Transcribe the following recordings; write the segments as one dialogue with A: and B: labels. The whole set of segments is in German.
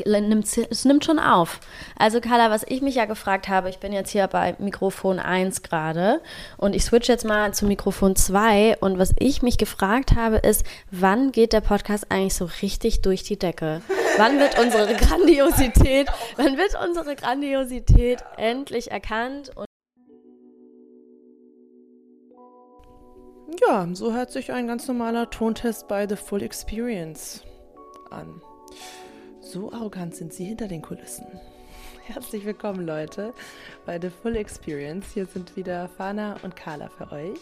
A: es nimmt schon auf. Also Carla, was ich mich ja gefragt habe, ich bin jetzt hier bei Mikrofon 1 gerade und ich switch jetzt mal zu Mikrofon 2 und was ich mich gefragt habe ist, wann geht der Podcast eigentlich so richtig durch die Decke? Wann wird unsere Grandiosität, wann wird unsere Grandiosität endlich erkannt
B: Ja, so hört sich ein ganz normaler Tontest bei The Full Experience an. So arrogant sind sie hinter den Kulissen. Herzlich willkommen, Leute, bei The Full Experience. Hier sind wieder Fana und Carla für euch.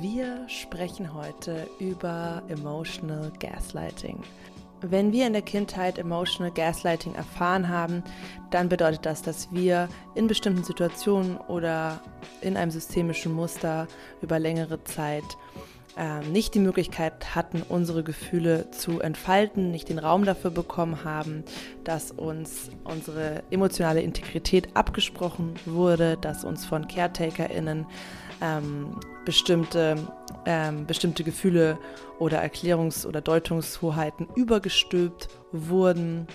B: Wir sprechen heute über Emotional Gaslighting. Wenn wir in der Kindheit Emotional Gaslighting erfahren haben, dann bedeutet das, dass wir in bestimmten Situationen oder in einem systemischen Muster über längere Zeit nicht die Möglichkeit hatten, unsere Gefühle zu entfalten, nicht den Raum dafür bekommen haben, dass uns unsere emotionale Integrität abgesprochen wurde, dass uns von CaretakerInnen ähm, bestimmte, ähm, bestimmte Gefühle oder Erklärungs- oder Deutungshoheiten übergestülpt wurden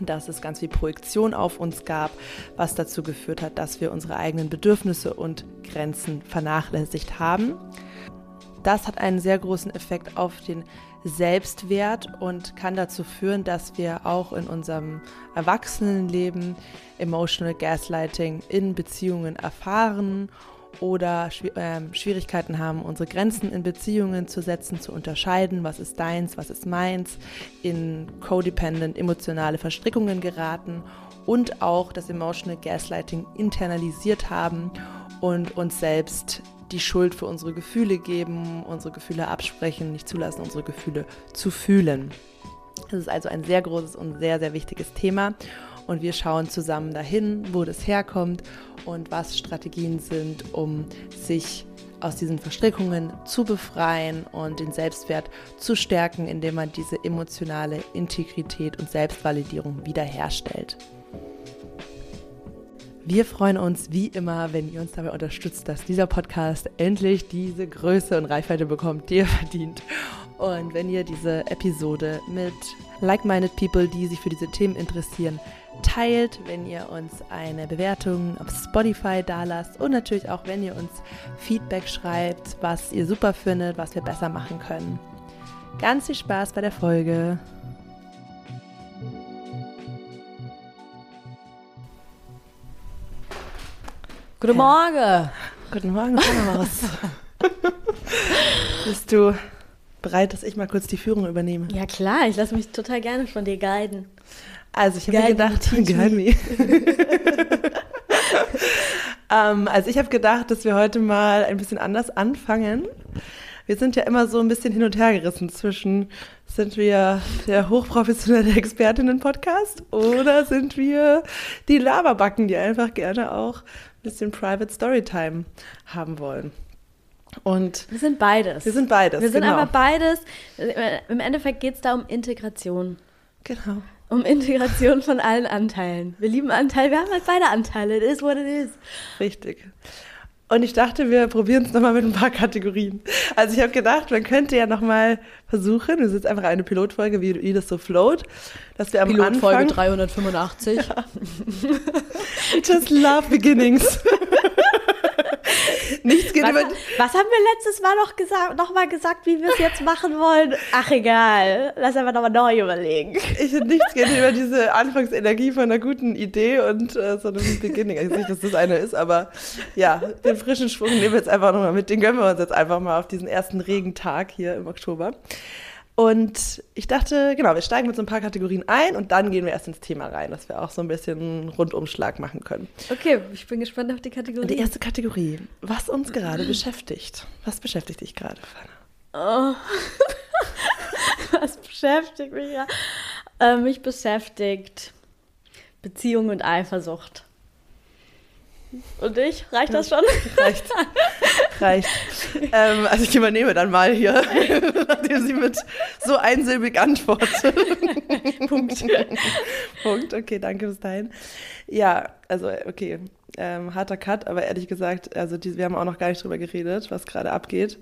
B: dass es ganz viel Projektion auf uns gab, was dazu geführt hat, dass wir unsere eigenen Bedürfnisse und Grenzen vernachlässigt haben. Das hat einen sehr großen Effekt auf den Selbstwert und kann dazu führen, dass wir auch in unserem Erwachsenenleben Emotional Gaslighting in Beziehungen erfahren oder ähm, Schwierigkeiten haben, unsere Grenzen in Beziehungen zu setzen, zu unterscheiden, was ist deins, was ist meins, in codependent emotionale Verstrickungen geraten und auch das Emotional Gaslighting internalisiert haben und uns selbst die Schuld für unsere Gefühle geben, unsere Gefühle absprechen, nicht zulassen, unsere Gefühle zu fühlen. Das ist also ein sehr großes und sehr, sehr wichtiges Thema und wir schauen zusammen dahin, wo das herkommt und was Strategien sind, um sich aus diesen Verstrickungen zu befreien und den Selbstwert zu stärken, indem man diese emotionale Integrität und Selbstvalidierung wiederherstellt. Wir freuen uns wie immer, wenn ihr uns dabei unterstützt, dass dieser Podcast endlich diese Größe und Reichweite bekommt, die er verdient. Und wenn ihr diese Episode mit like-minded People, die sich für diese Themen interessieren, teilt, wenn ihr uns eine Bewertung auf Spotify dalasst und natürlich auch, wenn ihr uns Feedback schreibt, was ihr super findet, was wir besser machen können. Ganz viel Spaß bei der Folge.
A: Guten Morgen.
B: Guten Morgen, Maus. Bist du bereit, dass ich mal kurz die Führung übernehme?
A: Ja klar, ich lasse mich total gerne von dir guiden.
B: Also ich habe mir gedacht, Guide ähm, also ich habe gedacht, dass wir heute mal ein bisschen anders anfangen. Wir sind ja immer so ein bisschen hin und her gerissen zwischen, sind wir der hochprofessionelle Expertinnen-Podcast oder sind wir die Laberbacken, die einfach gerne auch bisschen Private Storytime haben wollen. Und
A: wir sind beides.
B: Wir sind beides.
A: Wir sind genau. aber beides. Im Endeffekt geht es da um Integration.
B: Genau
A: um Integration von allen Anteilen. Wir lieben Anteile, wir haben halt beide Anteile. It is what it is.
B: Richtig. Und ich dachte, wir probieren es nochmal mit ein paar Kategorien. Also ich habe gedacht, man könnte ja nochmal versuchen, das ist jetzt einfach eine Pilotfolge, wie, wie das so float, dass wir am
A: Pilotfolge
B: Anfang...
A: 385. Ja.
B: Just love beginnings. Nichts geht
A: was,
B: über.
A: Was haben wir letztes Mal noch gesagt, noch mal gesagt, wie wir es jetzt machen wollen? Ach egal, lass einfach nochmal neu überlegen.
B: Ich finde, nichts geht über diese Anfangsenergie von einer guten Idee und äh, so einem Beginning. Ich weiß nicht, dass das eine ist, aber ja, den frischen Schwung nehmen wir jetzt einfach nochmal mit. Den gönnen wir uns jetzt einfach mal auf diesen ersten Regentag hier im Oktober. Und ich dachte, genau, wir steigen mit so ein paar Kategorien ein und dann gehen wir erst ins Thema rein, dass wir auch so ein bisschen einen Rundumschlag machen können.
A: Okay, ich bin gespannt auf die Kategorie.
B: Die erste Kategorie, was uns gerade beschäftigt. Was beschäftigt dich gerade, Fanna?
A: Oh. was beschäftigt mich ja? Äh, mich beschäftigt Beziehung und Eifersucht. Und ich? Reicht das schon?
B: Reicht. Reicht. Ähm, also ich übernehme dann mal hier, nachdem sie mit so einsilbig antwortet. Punkt. Punkt. Okay, danke bis dahin. Ja, also okay. Ähm, harter Cut, aber ehrlich gesagt, also die, wir haben auch noch gar nicht drüber geredet, was gerade abgeht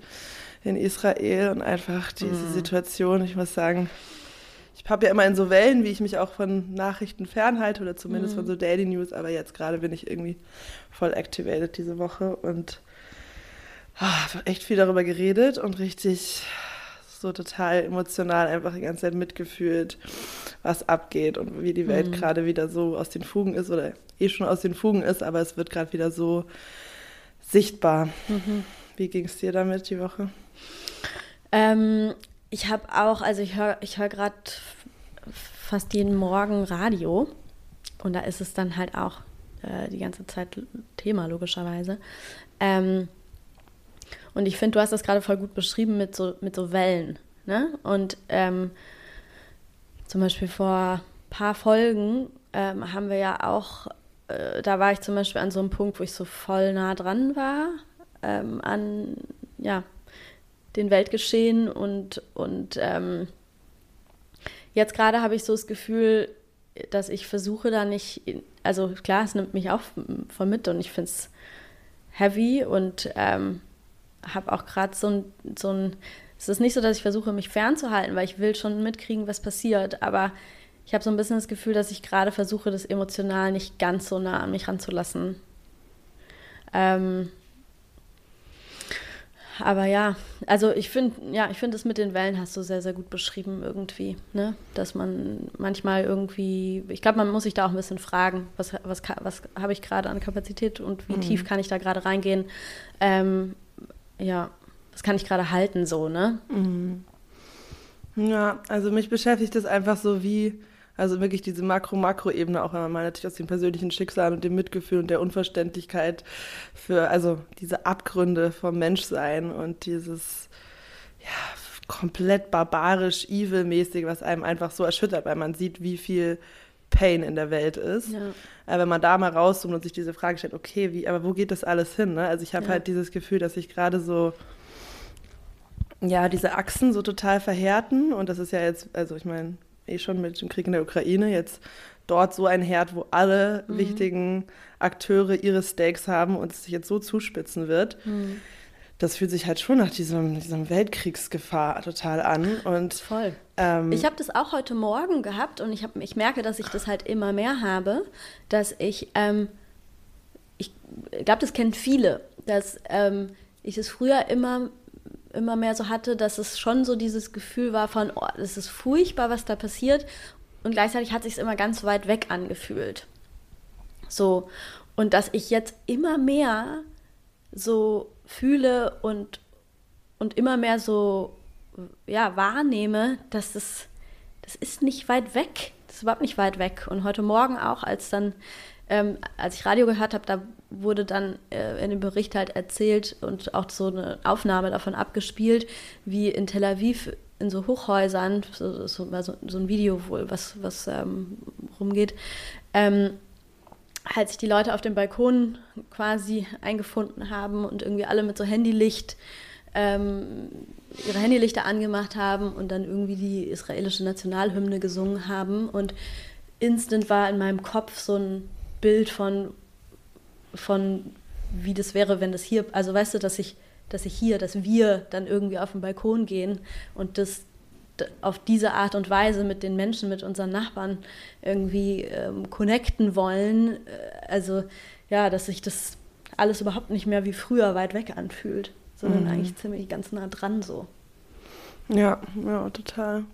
B: in Israel und einfach diese mm. Situation, ich muss sagen, ich habe ja immer in so Wellen, wie ich mich auch von Nachrichten fernhalte oder zumindest mhm. von so Daily News, aber jetzt gerade bin ich irgendwie voll activated diese Woche und ah, echt viel darüber geredet und richtig so total emotional einfach die ganze Zeit mitgefühlt, was abgeht und wie die Welt mhm. gerade wieder so aus den Fugen ist oder eh schon aus den Fugen ist, aber es wird gerade wieder so sichtbar. Mhm. Wie ging es dir damit die Woche?
A: Ähm, ich habe auch, also ich höre ich hör gerade fast jeden Morgen Radio und da ist es dann halt auch äh, die ganze Zeit Thema, logischerweise. Ähm, und ich finde, du hast das gerade voll gut beschrieben mit so, mit so Wellen. Ne? Und ähm, zum Beispiel vor ein paar Folgen ähm, haben wir ja auch, äh, da war ich zum Beispiel an so einem Punkt, wo ich so voll nah dran war ähm, an ja, den Weltgeschehen und, und ähm, jetzt gerade habe ich so das Gefühl, dass ich versuche da nicht, also klar, es nimmt mich auch voll mit und ich finde es heavy und ähm, habe auch gerade so ein, so ein, es ist nicht so, dass ich versuche, mich fernzuhalten, weil ich will schon mitkriegen, was passiert, aber ich habe so ein bisschen das Gefühl, dass ich gerade versuche, das emotional nicht ganz so nah an mich ranzulassen. Ähm, aber ja, also ich finde, ja, ich finde es mit den Wellen hast du sehr, sehr gut beschrieben irgendwie, ne? Dass man manchmal irgendwie, ich glaube, man muss sich da auch ein bisschen fragen, was, was, was habe ich gerade an Kapazität und wie mhm. tief kann ich da gerade reingehen? Ähm, ja, was kann ich gerade halten so, ne? Mhm.
B: Ja, also mich beschäftigt das einfach so wie, also wirklich diese Makro-Makro-Ebene, auch wenn man natürlich aus dem persönlichen Schicksal und dem Mitgefühl und der Unverständlichkeit für, also diese Abgründe vom Menschsein und dieses, ja, komplett barbarisch, evil-mäßig, was einem einfach so erschüttert, weil man sieht, wie viel Pain in der Welt ist. Ja. Wenn man da mal rauszoomt und sich diese Frage stellt, okay, wie, aber wo geht das alles hin? Ne? Also ich habe ja. halt dieses Gefühl, dass ich gerade so ja, diese Achsen so total verhärten und das ist ja jetzt, also ich meine, eh schon mit dem Krieg in der Ukraine, jetzt dort so ein Herd, wo alle mhm. wichtigen Akteure ihre Stakes haben und es sich jetzt so zuspitzen wird. Mhm. Das fühlt sich halt schon nach diesem, diesem Weltkriegsgefahr total an. Und,
A: Voll. Ähm, ich habe das auch heute Morgen gehabt und ich, hab, ich merke, dass ich das halt immer mehr habe, dass ich, ähm, ich glaube, das kennen viele, dass ähm, ich es früher immer immer mehr so hatte, dass es schon so dieses Gefühl war von, oh, es ist furchtbar, was da passiert. Und gleichzeitig hat sich es immer ganz weit weg angefühlt. So. Und dass ich jetzt immer mehr so fühle und, und immer mehr so ja, wahrnehme, dass das, das ist nicht weit weg. Das ist überhaupt nicht weit weg. Und heute Morgen auch, als dann ähm, als ich Radio gehört habe, da wurde dann äh, in dem Bericht halt erzählt und auch so eine Aufnahme davon abgespielt, wie in Tel Aviv in so Hochhäusern, so, so, so, ein Video wohl, was, was ähm, rumgeht, ähm, halt sich die Leute auf dem Balkon quasi eingefunden haben und irgendwie alle mit so Handylicht ähm, ihre Handylichter angemacht haben und dann irgendwie die israelische Nationalhymne gesungen haben. Und instant war in meinem Kopf so ein Bild von, von wie das wäre, wenn das hier, also weißt du, dass ich, dass ich hier, dass wir dann irgendwie auf den Balkon gehen und das auf diese Art und Weise mit den Menschen, mit unseren Nachbarn irgendwie ähm, connecten wollen. Äh, also ja, dass sich das alles überhaupt nicht mehr wie früher weit weg anfühlt, sondern mhm. eigentlich ziemlich ganz nah dran so.
B: Ja, ja, total.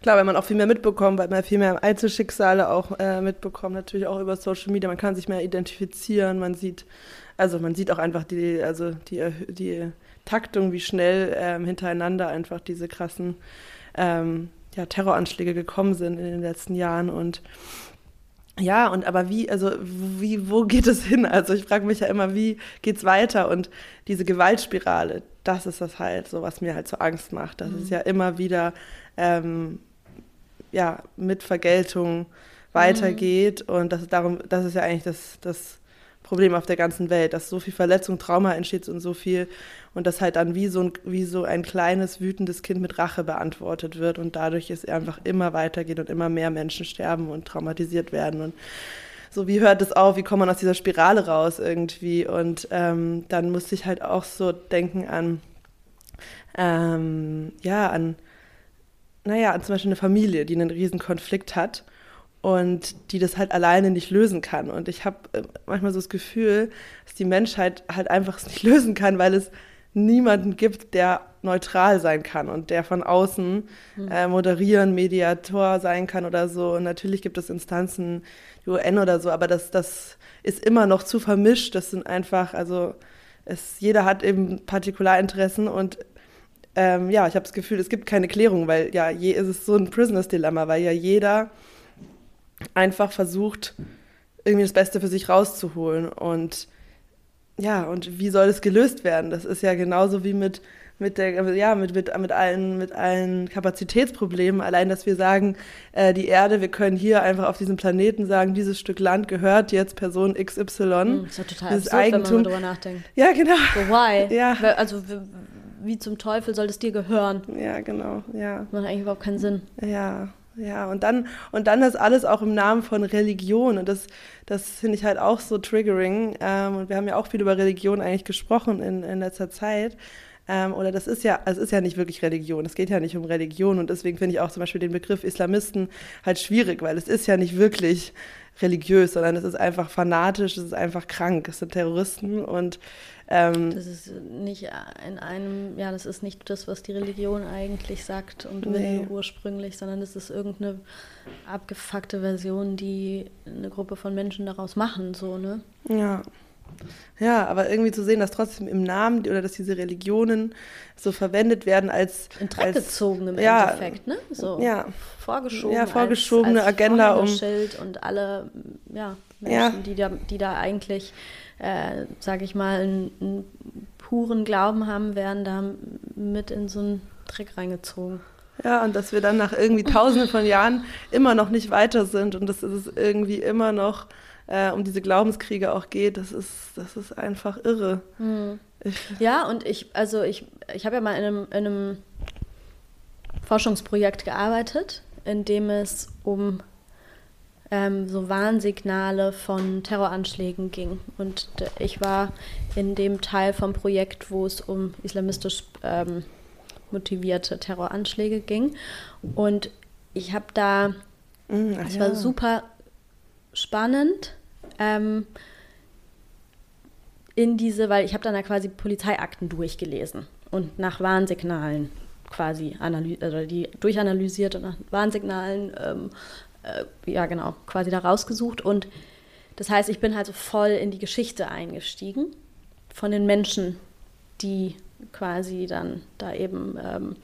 B: Klar, weil man auch viel mehr mitbekommt, weil man viel mehr Einzelschicksale auch äh, mitbekommt, natürlich auch über Social Media. Man kann sich mehr identifizieren, man sieht, also man sieht auch einfach die, also die, die Taktung, wie schnell ähm, hintereinander einfach diese krassen ähm, ja, Terroranschläge gekommen sind in den letzten Jahren und ja, und aber wie, also wie, wo geht es hin? Also ich frage mich ja immer, wie geht's weiter? Und diese Gewaltspirale, das ist das halt, so was mir halt so Angst macht. Dass mhm. es ja immer wieder ähm, ja, mit Vergeltung weitergeht. Mhm. Und das ist darum, das ist ja eigentlich das, das Problem auf der ganzen Welt, dass so viel Verletzung, Trauma entsteht und so viel und das halt dann wie so ein, wie so ein kleines, wütendes Kind mit Rache beantwortet wird und dadurch es einfach immer weitergeht und immer mehr Menschen sterben und traumatisiert werden. Und so, wie hört es auf, wie kommt man aus dieser Spirale raus irgendwie? Und ähm, dann musste ich halt auch so denken an, ähm, ja, an naja, zum Beispiel eine Familie, die einen riesen Konflikt hat und die das halt alleine nicht lösen kann. Und ich habe äh, manchmal so das Gefühl, dass die Menschheit halt einfach es nicht lösen kann, weil es niemanden gibt, der neutral sein kann und der von außen hm. äh, moderieren, Mediator sein kann oder so. Und natürlich gibt es Instanzen, die UN oder so, aber das, das ist immer noch zu vermischt. Das sind einfach, also es, jeder hat eben Partikularinteressen und ähm, ja, ich habe das Gefühl, es gibt keine Klärung, weil ja, je ist es so ein Prisoners-Dilemma, weil ja jeder einfach versucht, irgendwie das Beste für sich rauszuholen. Und ja, und wie soll es gelöst werden? Das ist ja genauso wie mit, mit der, ja, mit, mit, mit allen, mit allen Kapazitätsproblemen. Allein, dass wir sagen, äh, die Erde, wir können hier einfach auf diesem Planeten sagen, dieses Stück Land gehört jetzt Person XY.
A: Mm, ist ja total absurd, Eigentum. wenn man darüber nachdenkt.
B: Ja, genau.
A: So, why? Ja. Also, wie zum Teufel soll es dir gehören?
B: Ja, genau, ja.
A: Macht eigentlich überhaupt keinen Sinn.
B: Ja, ja, und dann, und dann das alles auch im Namen von Religion. Und das, das finde ich halt auch so triggering. Ähm, und wir haben ja auch viel über Religion eigentlich gesprochen in, in letzter Zeit. Ähm, oder das ist ja, es ist ja nicht wirklich Religion. Es geht ja nicht um Religion. Und deswegen finde ich auch zum Beispiel den Begriff Islamisten halt schwierig, weil es ist ja nicht wirklich religiös, sondern es ist einfach fanatisch, es ist einfach krank. Es sind Terroristen und
A: ähm, das ist nicht in einem, ja, das ist nicht das, was die Religion eigentlich sagt und nee. will ursprünglich, sondern es ist irgendeine abgefuckte Version, die eine Gruppe von Menschen daraus machen, so, ne?
B: Ja. Ja, aber irgendwie zu sehen, dass trotzdem im Namen oder dass diese Religionen so verwendet werden als.
A: In Dreck gezogen im ja, Endeffekt, ne? So
B: ja,
A: vorgeschoben.
B: Ja, vorgeschobene als, als Agenda um.
A: Schild und alle ja, Menschen, ja. Die, da, die da eigentlich äh, sage ich mal, einen, einen, puren Glauben haben, werden da mit in so einen Dreck reingezogen.
B: Ja, und dass wir dann nach irgendwie tausenden von Jahren immer noch nicht weiter sind und dass es irgendwie immer noch äh, um diese Glaubenskriege auch geht, das ist, das ist einfach irre.
A: Hm. ja, und ich, also ich, ich habe ja mal in einem, in einem Forschungsprojekt gearbeitet, in dem es um ähm, so Warnsignale von Terroranschlägen ging. Und ich war in dem Teil vom Projekt, wo es um islamistisch ähm, motivierte Terroranschläge ging. Und ich habe da, mm, es ja. war super spannend. Ähm, in diese, weil ich habe dann da quasi Polizeiakten durchgelesen und nach Warnsignalen quasi analysiert, also die durchanalysiert und nach Warnsignalen ähm, äh, ja genau, quasi da rausgesucht. Und das heißt, ich bin halt so voll in die Geschichte eingestiegen von den Menschen, die quasi dann da eben, ähm,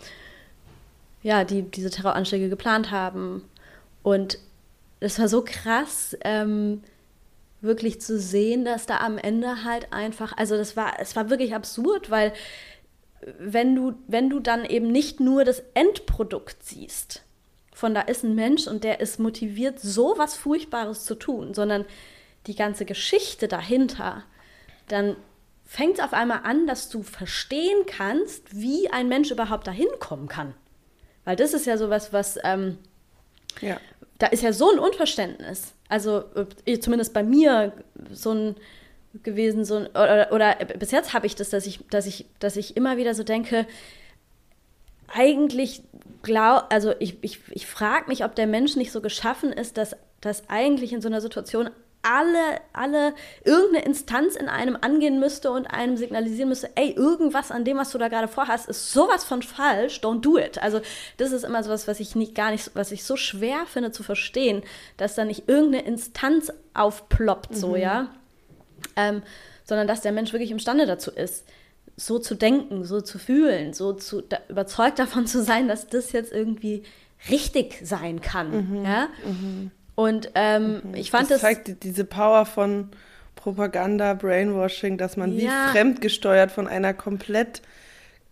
A: ja, die diese Terroranschläge geplant haben. Und es war so krass, ähm, wirklich zu sehen, dass da am Ende halt einfach, also das war, es war wirklich absurd, weil wenn du, wenn du dann eben nicht nur das Endprodukt siehst, von da ist ein Mensch und der ist motiviert, so was Furchtbares zu tun, sondern die ganze Geschichte dahinter, dann fängt es auf einmal an, dass du verstehen kannst, wie ein Mensch überhaupt dahin kommen kann. Weil das ist ja sowas, was, ähm, ja. da ist ja so ein Unverständnis. Also äh, zumindest bei mir so ein gewesen, so ein, oder, oder bis jetzt habe ich das, dass ich, dass ich, dass ich immer wieder so denke, eigentlich glaube, also ich, ich, ich frage mich, ob der Mensch nicht so geschaffen ist, dass, dass eigentlich in so einer Situation alle, alle, irgendeine Instanz in einem angehen müsste und einem signalisieren müsste, ey, irgendwas an dem, was du da gerade vorhast, ist sowas von falsch, don't do it. Also das ist immer sowas, was ich nicht gar nicht, was ich so schwer finde zu verstehen, dass da nicht irgendeine Instanz aufploppt, so, mhm. ja. Ähm, sondern dass der Mensch wirklich imstande dazu ist so zu denken, so zu fühlen, so zu, da, überzeugt davon zu sein, dass das jetzt irgendwie richtig sein kann. Mhm, ja? Mhm. Und ähm, mhm. ich fand
B: das. Das zeigt diese Power von Propaganda, Brainwashing, dass man ja. wie fremdgesteuert von einer komplett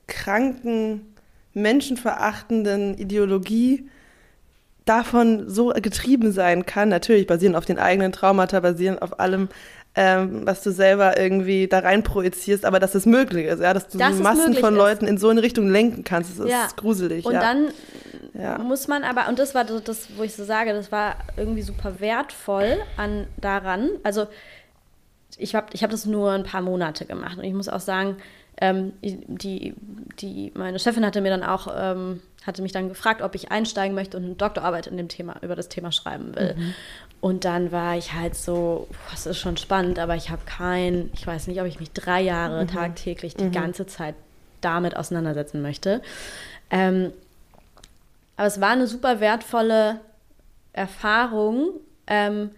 B: kranken, menschenverachtenden Ideologie davon so getrieben sein kann, natürlich basierend auf den eigenen Traumata, basierend auf allem, ähm, was du selber irgendwie da rein projizierst, aber dass es möglich ist, ja, dass du dass Massen von ist. Leuten in so eine Richtung lenken kannst. Das ist ja. gruselig.
A: Und
B: ja.
A: dann ja. muss man aber, und das war das, wo ich so sage, das war irgendwie super wertvoll an daran. Also ich habe ich hab das nur ein paar Monate gemacht und ich muss auch sagen, ähm, die, die, meine Chefin hatte mir dann auch, ähm, hatte mich dann gefragt, ob ich einsteigen möchte und eine Doktorarbeit in dem Thema, über das Thema schreiben will. Mhm. Und dann war ich halt so, das ist schon spannend, aber ich habe kein, ich weiß nicht, ob ich mich drei Jahre mhm. tagtäglich die mhm. ganze Zeit damit auseinandersetzen möchte. Ähm, aber es war eine super wertvolle Erfahrung, ähm,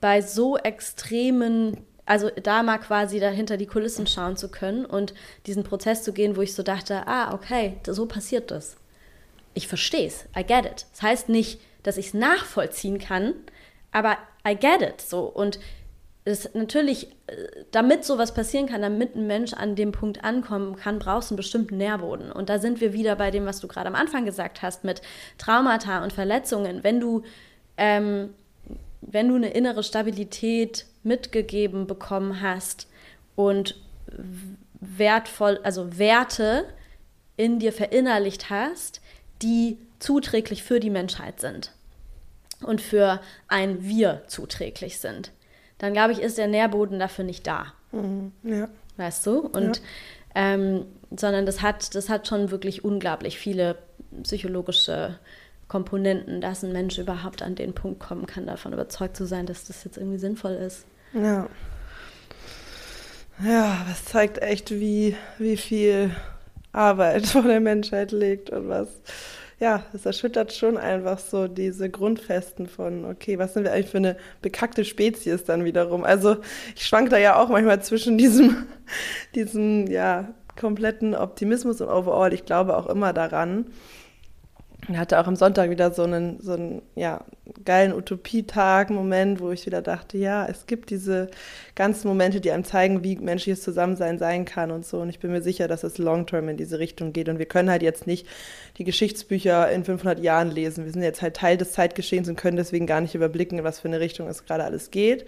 A: bei so extremen, also da mal quasi dahinter die Kulissen schauen zu können und diesen Prozess zu gehen, wo ich so dachte, ah, okay, so passiert das. Ich verstehe es, I get it. Das heißt nicht, dass ich es nachvollziehen kann, aber I get it so. Und es natürlich, äh, damit sowas passieren kann, damit ein Mensch an dem Punkt ankommen kann, brauchst du einen bestimmten Nährboden. Und da sind wir wieder bei dem, was du gerade am Anfang gesagt hast, mit Traumata und Verletzungen. Wenn du, ähm, wenn du eine innere Stabilität mitgegeben bekommen hast und wertvoll, also Werte in dir verinnerlicht hast, die zuträglich für die Menschheit sind und für ein Wir zuträglich sind, dann glaube ich, ist der Nährboden dafür nicht da. Mhm, ja. Weißt du? Und ja. ähm, sondern das hat, das hat schon wirklich unglaublich viele psychologische Komponenten, dass ein Mensch überhaupt an den Punkt kommen kann, davon überzeugt zu sein, dass das jetzt irgendwie sinnvoll ist.
B: Ja. Ja, das zeigt echt, wie, wie viel Arbeit vor der Menschheit liegt und was ja, es erschüttert schon einfach so diese Grundfesten von, okay, was sind wir eigentlich für eine bekackte Spezies dann wiederum? Also ich schwank da ja auch manchmal zwischen diesem, diesem, ja, kompletten Optimismus und overall. Ich glaube auch immer daran, und hatte auch am Sonntag wieder so einen, so einen ja, geilen Utopietag-Moment, wo ich wieder dachte, ja, es gibt diese ganzen Momente, die einem zeigen, wie menschliches Zusammensein sein kann und so. Und ich bin mir sicher, dass es long-term in diese Richtung geht. Und wir können halt jetzt nicht die Geschichtsbücher in 500 Jahren lesen. Wir sind jetzt halt Teil des Zeitgeschehens und können deswegen gar nicht überblicken, in was für eine Richtung es gerade alles geht.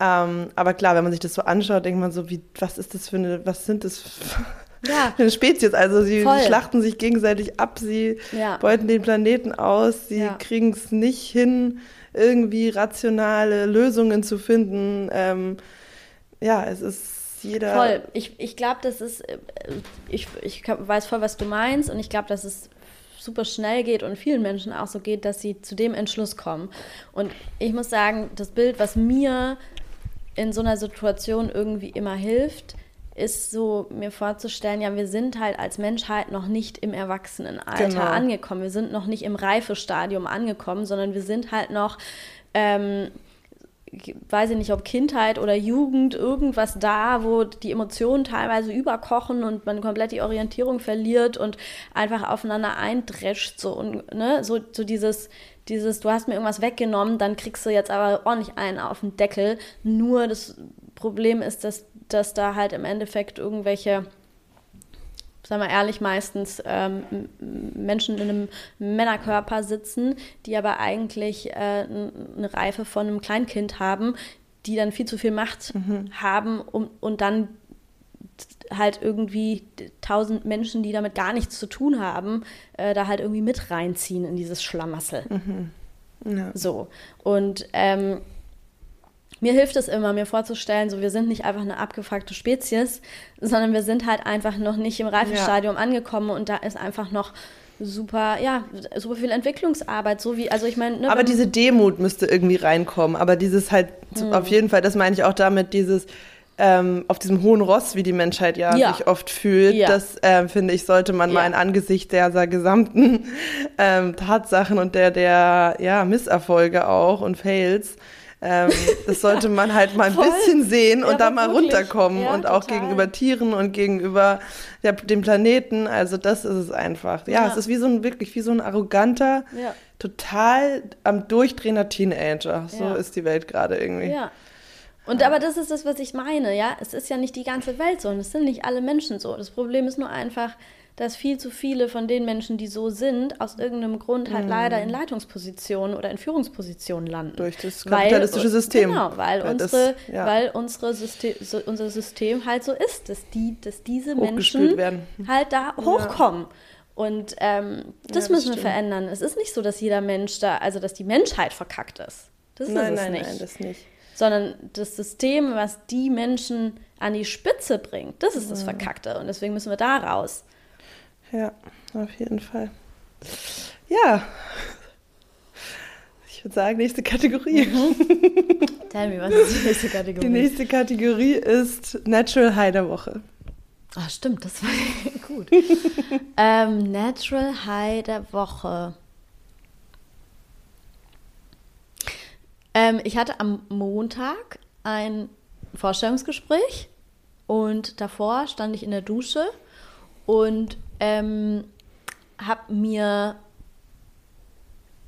B: Ähm, aber klar, wenn man sich das so anschaut, denkt man so, wie, was ist das für eine, was sind das für ja. eine Spezies. Also sie, sie, schlachten sich gegenseitig ab, sie ja. beuten den Planeten aus, sie ja. kriegen es nicht hin, irgendwie rationale Lösungen zu finden. Ähm, ja, es ist jeder.
A: Voll. Ich, ich glaube, das ist, äh, ich, ich weiß voll, was du meinst und ich glaube, dass es super schnell geht und vielen Menschen auch so geht, dass sie zu dem Entschluss kommen. Und ich muss sagen, das Bild, was mir in so einer Situation irgendwie immer hilft, ist so mir vorzustellen, ja, wir sind halt als Menschheit noch nicht im Erwachsenenalter genau. angekommen. Wir sind noch nicht im Reifestadium angekommen, sondern wir sind halt noch, ähm, weiß ich nicht, ob Kindheit oder Jugend, irgendwas da, wo die Emotionen teilweise überkochen und man komplett die Orientierung verliert und einfach aufeinander eindrescht. So, und, ne, so, so dieses, dieses, du hast mir irgendwas weggenommen, dann kriegst du jetzt aber ordentlich einen auf den Deckel. Nur das Problem ist, dass dass da halt im Endeffekt irgendwelche, sagen wir ehrlich, meistens ähm, Menschen in einem Männerkörper sitzen, die aber eigentlich äh, eine Reife von einem Kleinkind haben, die dann viel zu viel Macht mhm. haben um, und dann halt irgendwie tausend Menschen, die damit gar nichts zu tun haben, äh, da halt irgendwie mit reinziehen in dieses Schlamassel. Mhm. Ja. So. Und ähm, mir hilft es immer, mir vorzustellen, so wir sind nicht einfach eine abgefuckte Spezies, sondern wir sind halt einfach noch nicht im Reifestadium ja. angekommen und da ist einfach noch super, ja, super viel Entwicklungsarbeit, so wie, also ich meine.
B: Ne, aber diese Demut müsste irgendwie reinkommen, aber dieses halt, hm. auf jeden Fall, das meine ich auch damit, dieses, ähm, auf diesem hohen Ross, wie die Menschheit ja, ja. sich oft fühlt, ja. das äh, finde ich, sollte man ja. mal in Angesicht der, der gesamten ähm, Tatsachen und der, der ja, Misserfolge auch und Fails ähm, das sollte man halt mal ein bisschen sehen und ja, da mal wirklich. runterkommen ja, und auch total. gegenüber Tieren und gegenüber ja, dem Planeten. Also das ist es einfach. Ja, ja, es ist wie so ein wirklich wie so ein arroganter, total am durchdrehender Teenager. So ist die Welt gerade irgendwie.
A: Ja. Und aber das ist das, was ich meine, ja. Es ist ja nicht die ganze Welt so und es sind nicht alle Menschen so. Das Problem ist nur einfach, dass viel zu viele von den Menschen, die so sind, aus irgendeinem Grund halt mm. leider in Leitungspositionen oder in Führungspositionen landen.
B: Durch das kapitalistische weil, System.
A: Genau, weil, weil unsere, das, ja. weil unsere System, so, unser System halt so ist, dass, die, dass diese Menschen werden. halt da hochkommen. Ja. Und ähm, das, ja, müssen wir verändern. Es ist nicht so, dass jeder Mensch da, also dass die Menschheit verkackt ist. Das
B: nein,
A: ist
B: nein,
A: nicht.
B: Nein, das nicht.
A: sondern das System, was die Menschen an die Spitze bringt, das ist das Verkackte und deswegen müssen wir da raus.
B: Ja, auf jeden Fall. Ja. Ich würde sagen, nächste Kategorie.
A: Mhm. Tell me, was ist die nächste Kategorie?
B: Die nächste Kategorie ist Natural High der Woche.
A: Ah, stimmt, das war gut. ähm, Natural High der Woche. Ähm, ich hatte am Montag ein Vorstellungsgespräch und davor stand ich in der Dusche und ähm, habe mir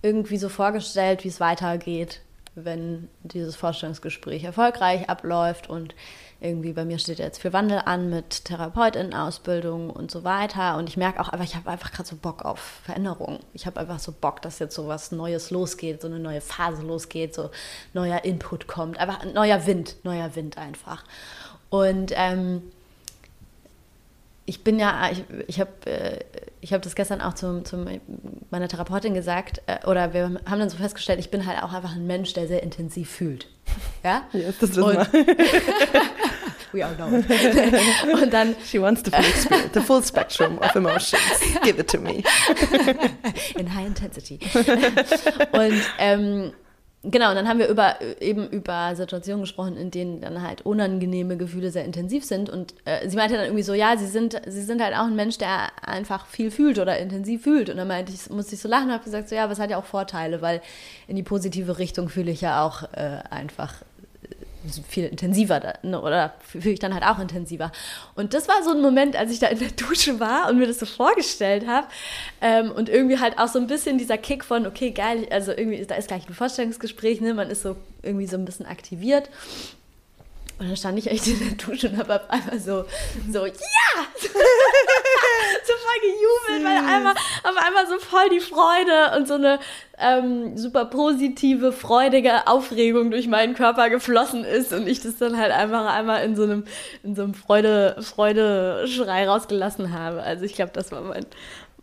A: irgendwie so vorgestellt, wie es weitergeht, wenn dieses Vorstellungsgespräch erfolgreich abläuft und irgendwie bei mir steht jetzt für Wandel an mit Therapeutin-Ausbildung und so weiter. Und ich merke auch einfach, ich habe einfach gerade so Bock auf Veränderung. Ich habe einfach so Bock, dass jetzt so was Neues losgeht, so eine neue Phase losgeht, so neuer Input kommt. Einfach neuer Wind, neuer Wind einfach. Und ähm, ich bin ja, ich, ich habe äh, ich hab das gestern auch zu zum meiner Therapeutin gesagt, äh, oder wir haben dann so festgestellt, ich bin halt auch einfach ein Mensch, der sehr intensiv fühlt. Ja,
B: ja das wissen
A: Und- We all know. Und dann
B: She wants the full, experience, the full spectrum of emotions. Give it to me.
A: in high intensity. und ähm, genau, und dann haben wir über, eben über Situationen gesprochen, in denen dann halt unangenehme Gefühle sehr intensiv sind. Und äh, sie meinte dann irgendwie so, ja, sie sind, sie sind halt auch ein Mensch, der einfach viel fühlt oder intensiv fühlt. Und dann meinte ich, musste ich so lachen und habe gesagt, so ja, aber es hat ja auch Vorteile, weil in die positive Richtung fühle ich ja auch äh, einfach viel intensiver ne, oder fühle ich dann halt auch intensiver. Und das war so ein Moment, als ich da in der Dusche war und mir das so vorgestellt habe ähm, und irgendwie halt auch so ein bisschen dieser Kick von, okay, geil, also irgendwie, da ist gleich ein Vorstellungsgespräch, ne, man ist so irgendwie so ein bisschen aktiviert. Und dann stand ich echt in der Dusche und habe auf einmal so, so, ja! so voll gejubelt, weil einmal, auf einmal so voll die Freude und so eine ähm, super positive, freudige Aufregung durch meinen Körper geflossen ist und ich das dann halt einfach einmal in so einem, in so einem Freude, Freude-Schrei rausgelassen habe. Also ich glaube, das war mein,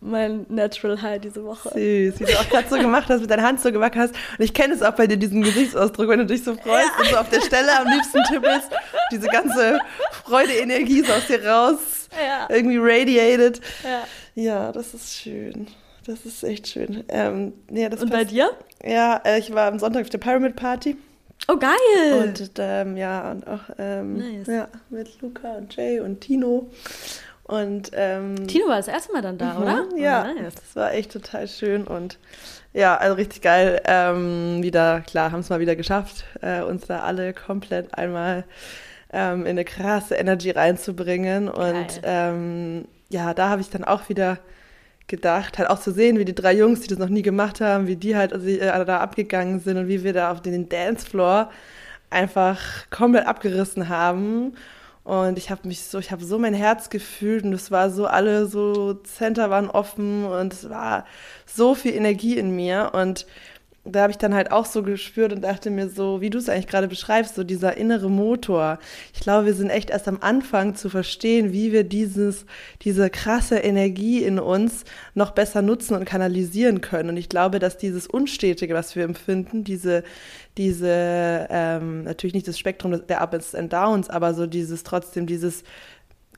A: mein Natural High diese Woche.
B: Süß, wie du auch gerade so gemacht hast, mit deiner Hand so gemacht hast. Und ich kenne es auch bei dir, diesen Gesichtsausdruck, wenn du dich so freust und so auf der Stelle am liebsten tippelst. Diese ganze Freude, Energie so aus dir raus,
A: Ja.
B: irgendwie radiated.
A: Ja.
B: Ja, das ist schön. Das ist echt schön. Ähm, ja, das
A: Und bei
B: passt.
A: dir?
B: Ja, äh, ich war am Sonntag auf der Pyramid Party.
A: Oh, geil!
B: Und ähm, ja, und auch ähm,
A: Nice.
B: ja, mit Luca und Jay und Tino. Und ähm,
A: Tino war das erste Mal dann da,
B: Mhm,
A: oder?
B: Ja,
A: Oh, nice.
B: das war echt total schön und ja, also richtig geil. Ähm, wieder, klar, haben es mal wieder geschafft, äh, uns da alle komplett einmal ähm, in eine krasse Energy reinzubringen. Und ähm, ja, da habe ich dann auch wieder gedacht, halt auch zu sehen, wie die drei Jungs, die das noch nie gemacht haben, wie die halt also, äh, da abgegangen sind und wie wir da auf den Dancefloor einfach komplett abgerissen haben. Und ich habe mich so, ich habe so mein Herz gefühlt und es war so, alle so Center waren offen und es war so viel Energie in mir. Und da habe ich dann halt auch so gespürt und dachte mir so, wie du es eigentlich gerade beschreibst, so dieser innere Motor. Ich glaube, wir sind echt erst am Anfang zu verstehen, wie wir dieses, diese krasse Energie in uns noch besser nutzen und kanalisieren können. Und ich glaube, dass dieses Unstetige, was wir empfinden, diese, diese, ähm, natürlich nicht das Spektrum der Ups and Downs, aber so dieses trotzdem, dieses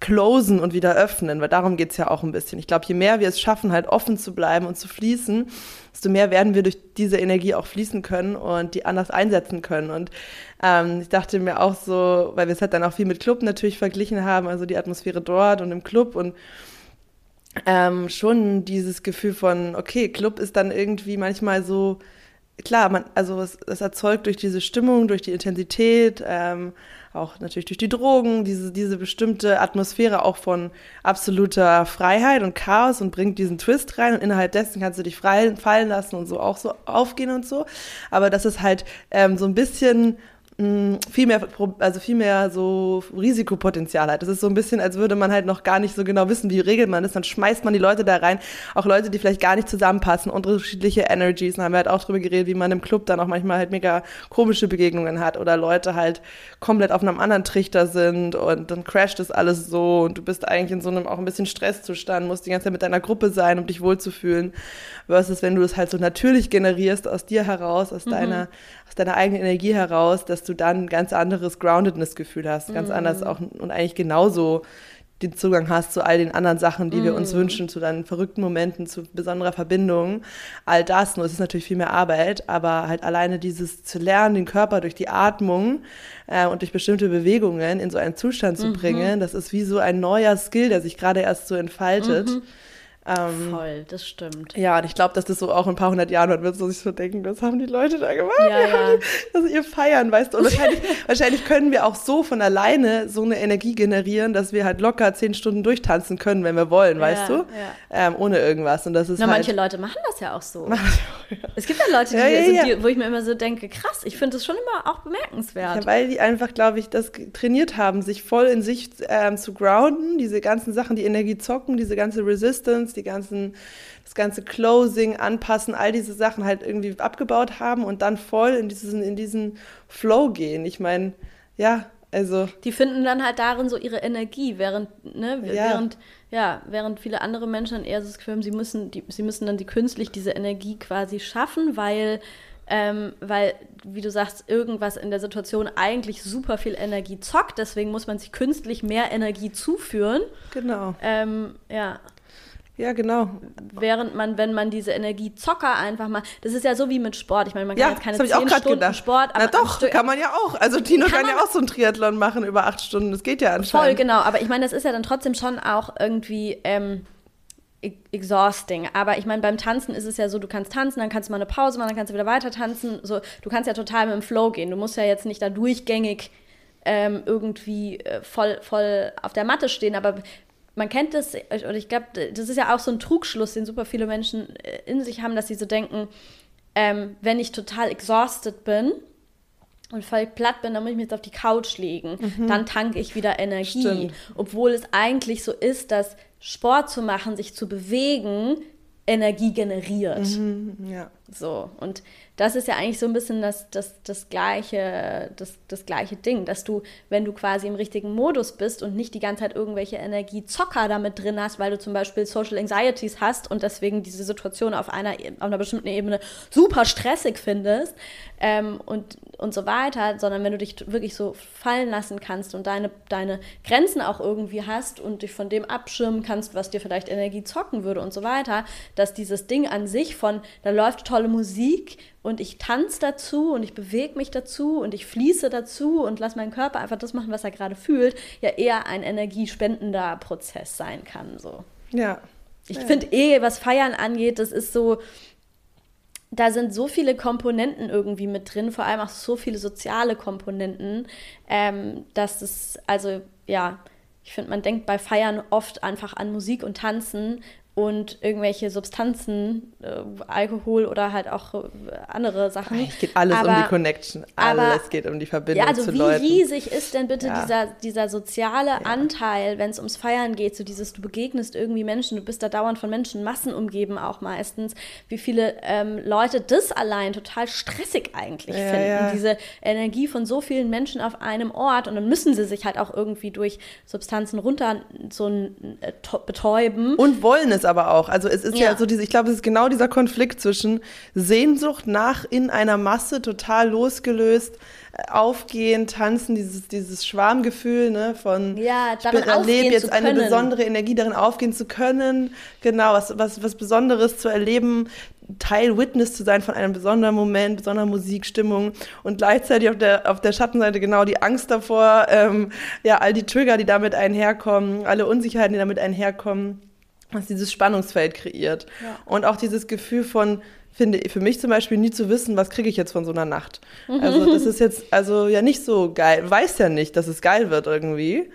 B: closen und wieder öffnen, weil darum geht's ja auch ein bisschen. Ich glaube, je mehr wir es schaffen, halt offen zu bleiben und zu fließen, desto mehr werden wir durch diese Energie auch fließen können und die anders einsetzen können. Und ähm, ich dachte mir auch so, weil wir es halt dann auch viel mit Club natürlich verglichen haben, also die Atmosphäre dort und im Club und ähm, schon dieses Gefühl von, okay, Club ist dann irgendwie manchmal so, klar, man, also es, es erzeugt durch diese Stimmung, durch die Intensität, ähm, auch natürlich durch die Drogen, diese, diese bestimmte Atmosphäre auch von absoluter Freiheit und Chaos und bringt diesen Twist rein und innerhalb dessen kannst du dich frei, fallen lassen und so auch so aufgehen und so. Aber das ist halt ähm, so ein bisschen viel mehr, also viel mehr so Risikopotenzial hat. Das ist so ein bisschen, als würde man halt noch gar nicht so genau wissen, wie regelt man das. Dann schmeißt man die Leute da rein, auch Leute, die vielleicht gar nicht zusammenpassen, unterschiedliche Energies. Dann haben wir halt auch drüber geredet, wie man im Club dann auch manchmal halt mega komische Begegnungen hat oder Leute halt komplett auf einem anderen Trichter sind und dann crasht das alles so und du bist eigentlich in so einem auch ein bisschen Stresszustand, musst die ganze Zeit mit deiner Gruppe sein, um dich wohlzufühlen. Versus wenn du das halt so natürlich generierst aus dir heraus, aus deiner, aus deiner eigenen Energie heraus, dass du dann ein ganz anderes Groundedness-Gefühl hast, ganz
A: Mhm.
B: anders auch und eigentlich genauso den Zugang hast zu all den anderen Sachen, die wir uns
A: Mhm.
B: wünschen, zu deinen verrückten Momenten, zu besonderer Verbindung, all das. Nur es ist natürlich viel mehr Arbeit, aber halt alleine dieses zu lernen, den Körper durch die Atmung äh, und durch bestimmte Bewegungen in so einen Zustand zu bringen, das ist wie so ein neuer Skill, der sich gerade erst so entfaltet.
A: Mhm.
B: Ähm,
A: Voll, das stimmt.
B: ja, und ich glaube, dass das so auch in ein paar hundert Jahren wird, so sich so denken, was haben die Leute da gemacht?
A: Ja, ja.
B: Also ihr feiern, weißt du. Und wahrscheinlich, wahrscheinlich können wir auch so von alleine so eine Energie generieren, dass wir halt locker zehn Stunden durchtanzen können, wenn wir wollen, weißt
A: Ja,
B: du? Ähm, ohne irgendwas. Und das ist
A: Na,
B: halt.
A: manche Leute machen das ja auch so. Es gibt ja Leute, die,
B: Ja, ja,
A: also
B: ja.
A: Die, wo ich mir immer so denke, krass, ich finde das schon immer auch bemerkenswert.
B: Ja, weil die einfach, glaube ich, das trainiert haben, sich voll in sich ähm, zu grounden, diese ganzen Sachen, die Energie zocken, diese ganze Resistance, die ganzen, das ganze Closing, Anpassen, all diese Sachen halt irgendwie abgebaut haben und dann voll in diesen, in diesen Flow gehen. Ich meine, ja, also
A: Die finden dann halt darin so ihre Energie, während, ne,
B: Ja.
A: während, ja, während viele andere Menschen dann eher so das Gefühl haben, sie müssen, die, sie müssen dann die künstlich diese Energie quasi schaffen, weil, ähm, weil, wie du sagst, irgendwas in der Situation eigentlich super viel Energie zockt, deswegen muss man sich künstlich mehr Energie zuführen.
B: genau.
A: Ähm, ja.
B: Ja, genau.
A: Während man, wenn man diese Energiezocker einfach mal, das ist ja so wie mit Sport. Ich meine, man kann
B: Ja,
A: jetzt keine
B: das habe ich auch
A: zehn Stunden
B: gedacht.
A: Sport,
B: Na doch, kann man ja auch. Also Tino
A: Kann
B: kann, ja auch so einen Triathlon machen über acht Stunden. Das geht ja
A: Voll,
B: anscheinend.
A: genau. Aber ich meine, das ist ja dann trotzdem schon auch irgendwie ähm, e- exhausting. Aber ich meine, beim Tanzen ist es ja so, du kannst tanzen, dann kannst du mal eine Pause machen, dann kannst du wieder weiter tanzen. So, du kannst ja total mit dem Flow gehen. Du musst ja jetzt nicht da durchgängig ähm, irgendwie äh, voll, voll auf der Matte stehen. Aber man kennt das, äh, und ich glaube, das ist ja auch so ein Trugschluss, den super viele Menschen äh, in sich haben, dass sie so denken, ähm, wenn ich total exhausted bin, und voll platt bin, dann muss ich mich jetzt auf die Couch legen. Dann tanke ich wieder Energie.
B: Stimmt.
A: Obwohl es eigentlich so ist, dass Sport zu machen, sich zu bewegen, Energie generiert.
B: Ja.
A: So. Und das ist ja eigentlich so ein bisschen das, das, das, gleiche, das, das gleiche Ding, dass du, wenn du quasi im richtigen Modus bist und nicht die ganze Zeit irgendwelche Energiezocker damit drin hast, weil du zum Beispiel Social Anxieties hast und deswegen diese Situation auf einer, auf einer bestimmten Ebene super stressig findest ähm, und, und so weiter, sondern wenn du dich wirklich so fallen lassen kannst und deine, deine Grenzen auch irgendwie hast und dich von dem abschirmen kannst, was dir vielleicht Energie zocken würde und so weiter, dass dieses Ding an sich von, da läuft tolle Musik und ich tanze dazu und ich bewege mich dazu und ich fließe dazu und lasse meinen Körper einfach das machen, was er gerade fühlt, ja eher ein energiespendender Prozess sein kann. So.
B: Ja.
A: Ich
B: Ja.
A: finde eh, was Feiern angeht, das ist so, da sind so viele Komponenten irgendwie mit drin, vor allem auch so viele soziale Komponenten, ähm, dass es, also ja, ich finde, man denkt bei Feiern oft einfach an Musik und Tanzen und irgendwelche Substanzen, äh, Alkohol oder halt auch äh, andere Sachen.
B: Eigentlich geht alles um
A: Aber-
B: die Connection.
A: aber-
B: Alles geht um die Verbindung
A: ja, also
B: zu
A: wie
B: Leuten.
A: riesig ist denn bitte
B: Ja.
A: dieser, dieser soziale Anteil, wenn es ums Feiern geht, so dieses, du begegnest irgendwie Menschen, du bist da dauernd von Menschenmassen umgeben auch meistens, wie viele ähm, Leute das allein total stressig eigentlich
B: Ja,
A: finden,
B: ja.
A: diese Energie von so vielen Menschen auf einem Ort und dann müssen sie sich halt auch irgendwie durch Substanzen runter so ein, äh, betäuben.
B: Und wollen es aber auch. Also es ist ja,
A: Ja.
B: so diese, ich glaube, es ist genau dieser Konflikt zwischen Sehnsucht nach in einer Masse total losgelöst, äh, aufgehen, tanzen, dieses, dieses Schwarmgefühl, ne, von
A: Ja,
B: ich
A: darin
B: bin, erlebe jetzt eine besondere Energie, darin aufgehen zu können, genau, was, was, was Besonderes zu erleben, Teil Witness zu sein von einem besonderen Moment, besonderer Musikstimmung und gleichzeitig auf der, auf der Schattenseite genau die Angst davor, ähm, ja, all die Trigger, die damit einherkommen, alle Unsicherheiten, die damit einherkommen was dieses Spannungsfeld kreiert.
A: Ja.
B: Und auch dieses Gefühl von, finde ich, für mich zum Beispiel nie zu wissen, was kriege ich jetzt von so einer Nacht. Also das ist jetzt also ja nicht so geil. Weiß ja nicht, dass es geil wird irgendwie.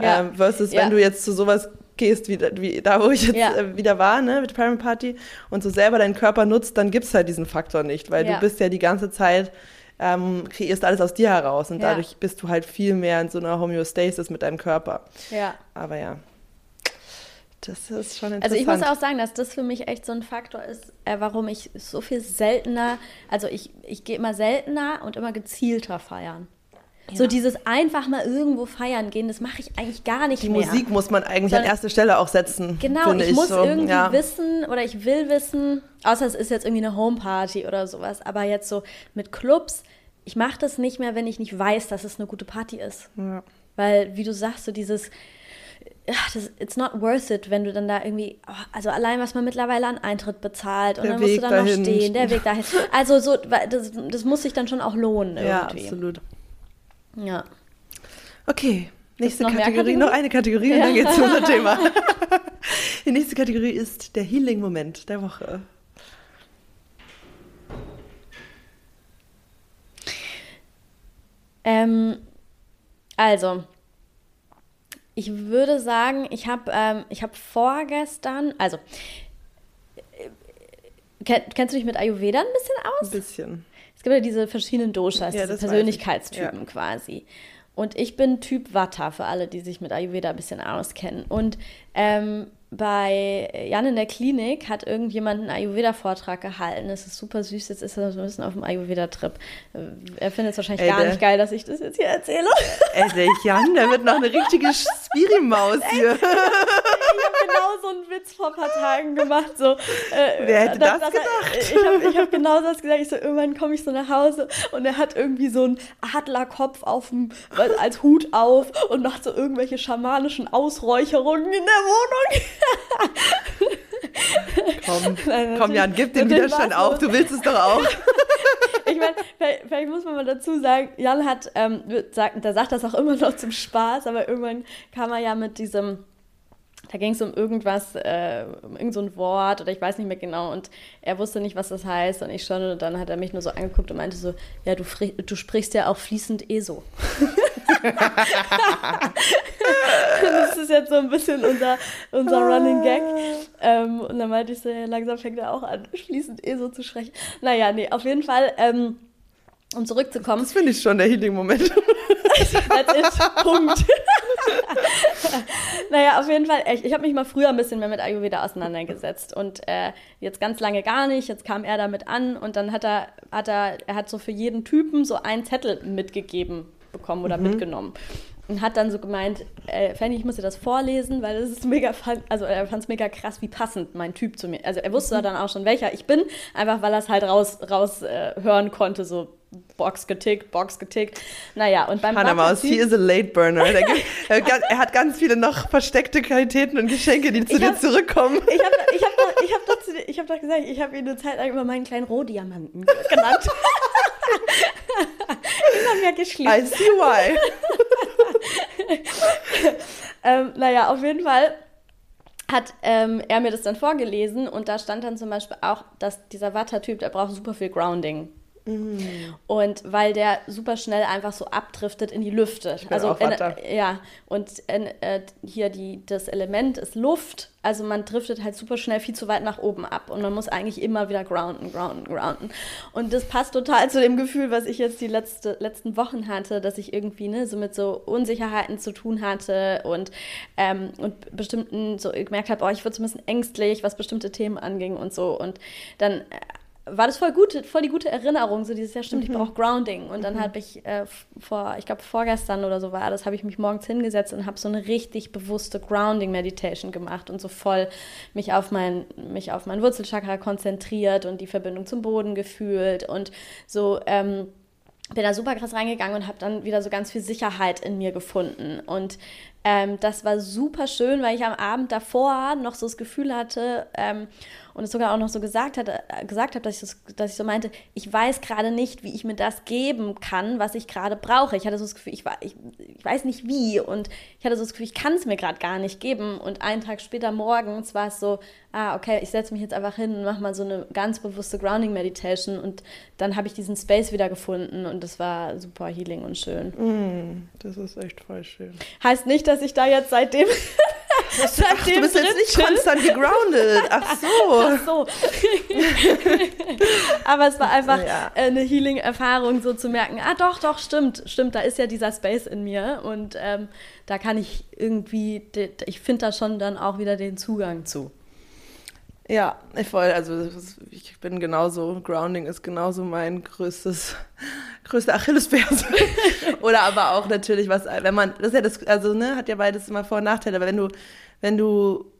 A: Ja.
B: Ähm, versus
A: Ja.
B: wenn du jetzt zu sowas gehst, wie, wie da, wo ich jetzt
A: Ja.
B: äh, wieder war, ne, mit Parent Party, und so selber deinen Körper nutzt, dann gibt es halt diesen Faktor nicht, weil du bist ja die ganze Zeit, ähm, kreierst alles aus dir heraus und dadurch bist du halt viel mehr in so einer Homöostasis mit deinem Körper.
A: Ja.
B: Aber ja, das ist schon interessant.
A: Also ich muss auch sagen, dass das für mich echt so ein Faktor ist, äh, warum ich so viel seltener, also ich, ich gehe immer seltener und immer gezielter feiern. So dieses einfach mal irgendwo feiern gehen, das mache ich eigentlich gar nicht
B: Die
A: mehr.
B: Musik muss man eigentlich an
A: Sondern-
B: erste Stelle auch setzen.
A: Genau,
B: finde
A: ich, muss
B: so.
A: irgendwie
B: ja.
A: wissen oder ich will wissen, außer es ist jetzt irgendwie eine Homeparty oder sowas, aber jetzt so mit Clubs, ich mache das nicht mehr, wenn ich nicht weiß, dass es eine gute Party ist.
B: Ja.
A: Weil, wie du sagst, so dieses, ach, das, it's not worth it, wenn du dann da irgendwie, oh, also allein, was man mittlerweile an Eintritt bezahlt und
B: Der
A: dann musst
B: Weg
A: du da noch stehen, der Weg dahin. Also so, das, das muss sich dann schon auch lohnen
B: Ja,
A: irgendwie.
B: absolut.
A: Ja.
B: Okay, nächste
A: noch
B: Kategorie.
A: Kategorien?
B: Noch eine Kategorie und
A: Ja.
B: dann geht's zu unserem Thema. Die nächste Kategorie ist der Healing-Moment der Woche.
A: Ähm, also, ich würde sagen, ich habe ähm, ich hab vorgestern, also, äh, kenn, kennst du dich mit Ayurveda ein bisschen aus?
B: Ein bisschen.
A: Es gibt ja diese verschiedenen Doshas,
B: Ja,
A: diese. Persönlichkeitstypen
B: Ja.
A: quasi. Und ich bin Typ Vata, für alle, die sich mit Ayurveda ein bisschen auskennen. Und ähm, bei Jan in der Klinik hat irgendjemand einen Ayurveda-Vortrag gehalten. Das ist super süß. Jetzt ist er so ein bisschen auf dem Ayurveda-Trip. Er findet es wahrscheinlich
B: Ey,
A: gar nicht geil, dass ich das jetzt hier erzähle.
B: Ey, der Jan, der wird noch eine richtige Spiri-Maus hier.
A: Ich habe genau so einen Witz vor ein paar Tagen gemacht. So, äh,
B: Wer hätte das
A: er- ich habe ich hab genau das gesagt. Ich so, irgendwann komme ich so nach Hause und er hat irgendwie so einen Adlerkopf auf dem, als Hut auf und macht so irgendwelche schamanischen Ausräucherungen in der Wohnung.
B: Komm,
A: Nein,
B: komm Jan, gib den Widerstand auf, du willst es doch auch.
A: Ich meine, vielleicht, vielleicht muss man mal dazu sagen, Jan hat, ähm, sagt, der sagt das auch immer noch zum Spaß, aber irgendwann kam er ja mit diesem, da ging es um irgendwas, äh, um irgend so Wort oder ich weiß nicht mehr genau und er wusste nicht, was das heißt und ich schon und dann hat er mich nur so angeguckt und meinte so, ja, du, du sprichst ja auch fließend ESO. das ist jetzt so ein bisschen unser, unser Running Gag. Ähm, und dann meinte ich so, ja, langsam fängt er auch an, fließend ESO zu sprechen. Naja, nee, auf jeden Fall, ähm, um zurückzukommen,
B: Das finde ich schon der Healing-Moment.
A: Punkt. naja, auf jeden Fall, ich, ich habe mich mal früher ein bisschen mehr mit Ayurveda auseinandergesetzt und äh, jetzt ganz lange gar nicht. Jetzt kam er damit an und dann hat er, hat er, er hat so für jeden Typen so einen Zettel mitgegeben bekommen oder mitgenommen. Und hat dann so gemeint, äh, Fanny, ich muss dir das vorlesen, weil das ist mega, fun- also er fand es mega krass, wie passend mein Typ zu mir. Also er wusste dann auch schon, welcher ich bin, einfach weil er es halt raus, raus äh, hören konnte, so Box getickt, Box getickt. Naja, und beim
B: Hannah Maus, he is a late burner. Er, hat- ganz viele noch versteckte Qualitäten und Geschenke, die zu
A: Ich
B: dir
A: hab-
B: zurückkommen.
A: Ich habe ich hab doch, ich hab doch, ich hab doch gesagt, ich habe ihn eine Zeit lang immer meinen kleinen Rohdiamanten genannt. immer mehr
B: I
A: geschliffen.
B: see why.
A: Ähm, naja, auf jeden Fall hat ähm, er mir das dann vorgelesen und da stand dann zum Beispiel auch, dass dieser Vata-Typ, der braucht super viel Grounding. Und weil der super schnell einfach so abdriftet in die Lüfte. also in, ja, und in, äh, hier die, das Element ist Luft. Also man driftet halt super schnell viel zu weit nach oben ab und man muss eigentlich immer wieder grounden, grounden, grounden. Und das passt total zu dem Gefühl, was ich jetzt die letzte, letzten Wochen hatte, dass ich irgendwie ne, so mit so Unsicherheiten zu tun hatte und, ähm, und bestimmten, so gemerkt habe, oh, ich wurde so ein bisschen ängstlich, was bestimmte Themen anging und so. Und dann war das voll gut, voll die gute Erinnerung, so dieses, ja stimmt, ich brauche Grounding. Und dann habe ich äh, vor, ich glaube vorgestern oder so war das, habe ich mich morgens hingesetzt und habe so eine richtig bewusste Grounding-Meditation gemacht und so voll mich auf mein, mich auf mein Wurzelchakra konzentriert und die Verbindung zum Boden gefühlt und so, ähm, bin da super krass reingegangen und habe dann wieder so ganz viel Sicherheit in mir gefunden. Und ähm, das war super schön, weil ich am Abend davor noch so das Gefühl hatte ähm, und es sogar auch noch so gesagt, hatte, äh, gesagt habe, dass, ich das, dass ich so meinte, ich weiß gerade nicht, wie ich mir das geben kann, was ich gerade brauche. Ich hatte so das Gefühl, ich, ich, ich weiß nicht wie und ich hatte so das Gefühl, ich kann es mir gerade gar nicht geben. Und einen Tag später morgens war es so, ah, okay, ich setze mich jetzt einfach hin und mache mal so eine ganz bewusste Grounding Meditation und dann habe ich diesen Space wieder gefunden und das war super healing und schön.
B: Mm, das ist echt voll schön.
A: Heißt nicht, dass ich da jetzt seitdem,
B: Ach,
A: seitdem
B: du bist jetzt nicht konstant gegroundet. Ach so.
A: Ach so. Aber es war einfach
B: Ja.
A: eine Healing-Erfahrung, so zu merken, ah doch, doch, stimmt, stimmt, da ist ja dieser Space in mir und ähm, da kann ich irgendwie, ich finde da schon dann auch wieder den Zugang zu.
B: Ja, ich voll. Also ich bin genauso. Grounding ist genauso mein größtes, größte Achillesferse. Oder aber auch natürlich was, wenn man, das ist ja das, also ne, hat ja beides immer Vor- und Nachteile. Aber wenn du, wenn du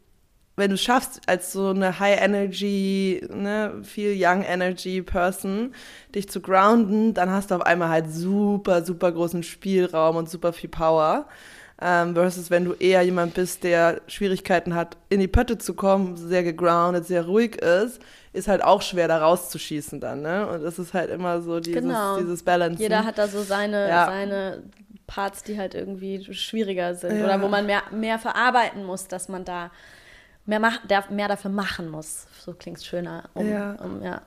B: wenn du schaffst, als so eine High Energy, ne, viel Young Energy Person, dich zu grounden, dann hast du auf einmal halt super, super großen Spielraum und super viel Power. Ähm, versus wenn du eher jemand bist, der Schwierigkeiten hat, in die Pötte zu kommen, sehr gegroundet, sehr ruhig ist, ist halt auch schwer, da rauszuschießen dann, ne? Und das ist halt immer so dieses,
A: Genau.
B: dieses Balance.
A: Jeder hat da so seine,
B: Ja.
A: seine Parts, die halt irgendwie schwieriger sind
B: Ja.
A: oder wo man mehr, mehr verarbeiten muss, dass man da mehr, mach, der, mehr dafür machen muss. So klingt es schöner. Um,
B: Ja.
A: Um, ja.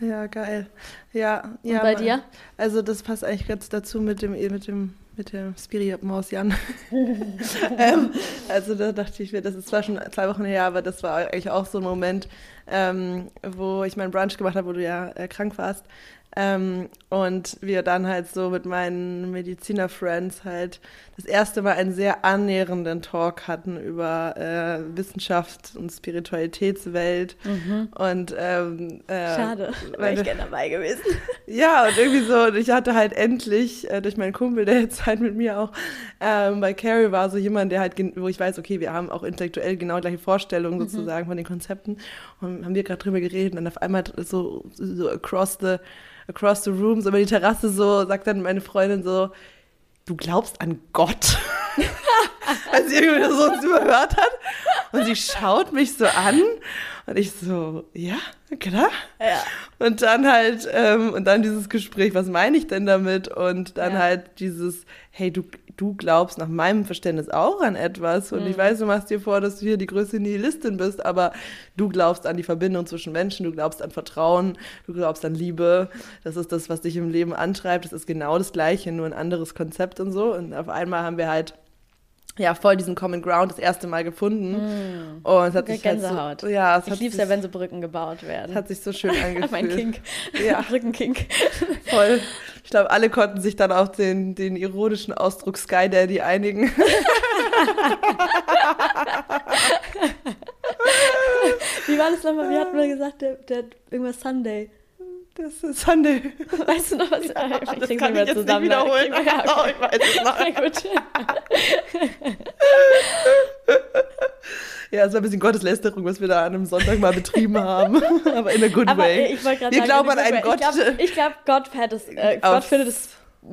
B: Ja, geil. Ja,
A: Und
B: ja.
A: bei dir?
B: Also das passt eigentlich ganz dazu mit dem mit dem mit der Spiri-Maus Jan. ähm, also da dachte ich mir, das ist zwar schon zwei Wochen her, aber das war eigentlich auch so ein Moment, ähm, wo ich meinen Brunch gemacht habe, wo du ja äh, krank warst. Ähm, und wir dann halt so mit meinen Mediziner-Friends halt das erste Mal einen sehr annähernden Talk hatten über äh, Wissenschaft und Spiritualitätswelt. Und ähm, äh,
A: Schade, wäre ich gerne dabei gewesen.
B: ja, und irgendwie so, und ich hatte halt endlich äh, durch meinen Kumpel, der jetzt halt mit mir auch ähm, bei Carrie war, so jemand, der halt, wo ich weiß, okay, wir haben auch intellektuell genau gleiche Vorstellungen sozusagen von den Konzepten. Und haben wir gerade drüber geredet und auf einmal so, so across the, across the room, so über die Terrasse so, sagt dann meine Freundin so, du glaubst an Gott? Weil sie irgendwie so uns überhört hat. Und sie schaut mich so an und ich so, ja, klar.
A: Ja.
B: Und dann halt, ähm, und dann dieses Gespräch, was meine ich denn damit? Und dann
A: Ja.
B: halt dieses, hey, du, du glaubst nach meinem Verständnis auch an etwas. Und
A: Mhm.
B: ich weiß, du machst dir vor, dass du hier die größte Nihilistin bist, aber du glaubst an die Verbindung zwischen Menschen, du glaubst an Vertrauen, du glaubst an Liebe. Das ist das, was dich im Leben antreibt. Das ist genau das Gleiche, nur ein anderes Konzept und so. Und auf einmal haben wir halt ja, voll diesen Common Ground das erste Mal gefunden. Und es hat sich halt
A: Mm. Gänsehaut.
B: so, ja, es
A: Ich lieb's
B: sich,
A: ja, wenn so Brücken gebaut werden.
B: hat sich so schön angefühlt.
A: mein Kink.
B: Ja.
A: Rückenkink.
B: Voll. Ich glaube, alle konnten sich dann auf den, den ironischen Ausdruck Sky Daddy einigen.
A: Wie war das nochmal? Wie hatten wir gesagt, der, der irgendwas Sunday.
B: Das ist Sunday.
A: Weißt du noch was? Ich
B: Das kann
A: nicht
B: ich
A: mehr
B: jetzt nicht wiederholen.
A: Wir- Ja,
B: Oh,
A: okay.
B: ich weiß es noch. Ja, es war ein bisschen Gotteslästerung, was wir da an einem Sonntag mal betrieben haben. Aber in a good
A: Aber
B: way.
A: ich
B: Wir
A: sagen,
B: glauben an einen Gott.
A: Ich glaube, glaub, Gott, es, äh, Gott findet es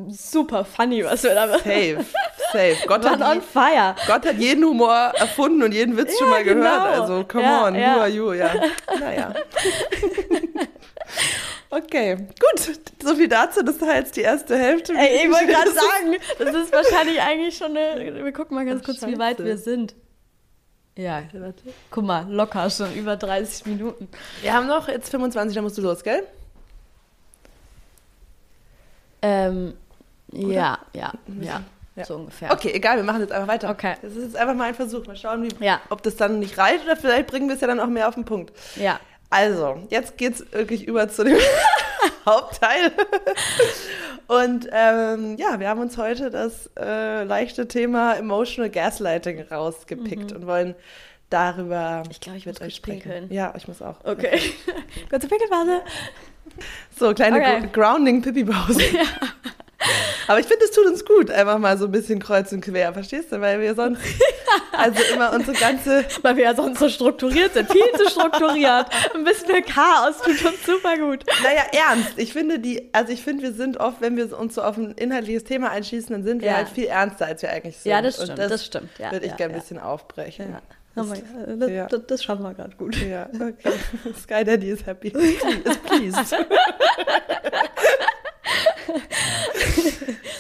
A: super funny, was wir da machen.
B: Safe, safe. Gott hat,
A: on fire.
B: Gott hat jeden Humor erfunden und jeden Witz schon
A: Ja,
B: mal gehört.
A: genau.
B: Also, come
A: Ja,
B: on,
A: ja.
B: who are you? Ja, naja. Okay, gut. So viel dazu. Das war jetzt die erste Hälfte.
A: Ey, ich wollte gerade sagen, das ist wahrscheinlich eigentlich schon eine. Wir gucken mal ganz
B: Ach,
A: kurz, wie
B: scheiße.
A: weit wir sind. Ja, guck mal, locker schon über 30 Minuten.
B: Wir haben noch jetzt 25, dann musst du los, gell?
A: Ähm, ja, ja, ja,
B: Ja.
A: so ungefähr.
B: Okay, egal, wir machen jetzt einfach weiter.
A: Okay.
B: Das ist jetzt einfach mal ein Versuch. Mal schauen, wie,
A: Ja.
B: ob das dann nicht reicht oder vielleicht bringen wir es ja dann auch mehr auf den Punkt.
A: Ja.
B: Also, jetzt geht's wirklich über zu dem Hauptteil. Und ähm, ja, wir haben uns heute das äh, leichte Thema Emotional Gaslighting rausgepickt und wollen darüber
A: Mhm. Ich glaube, ich muss
B: euch sprechen.
A: pinkeln.
B: Ja, ich muss auch.
A: Okay. Kurze Pinkelphase.
B: So, kleine
A: Okay.
B: Gro- Grounding-Pipi-Pause. Aber ich finde, es tut uns gut, einfach mal so ein bisschen kreuz und quer, verstehst du? Weil wir sonst, also immer unsere ganze,
A: Weil wir ja sonst so strukturiert sind. Viel zu strukturiert. Ein bisschen Chaos tut uns super gut.
B: naja, ernst. Ich finde, die, also ich finde, wir sind oft, wenn wir uns so auf ein inhaltliches Thema einschießen, dann sind wir
A: Ja.
B: halt viel ernster, als wir eigentlich sind.
A: Ja, das stimmt.
B: das,
A: Das, stimmt. Ja,
B: würde ich
A: ja,
B: gerne ein bisschen aufbrechen.
A: Mein Gott, das,
B: Ja.
A: das, das schaffen wir gerade gut.
B: Ja, okay. Sky Daddy is happy. Is pleased.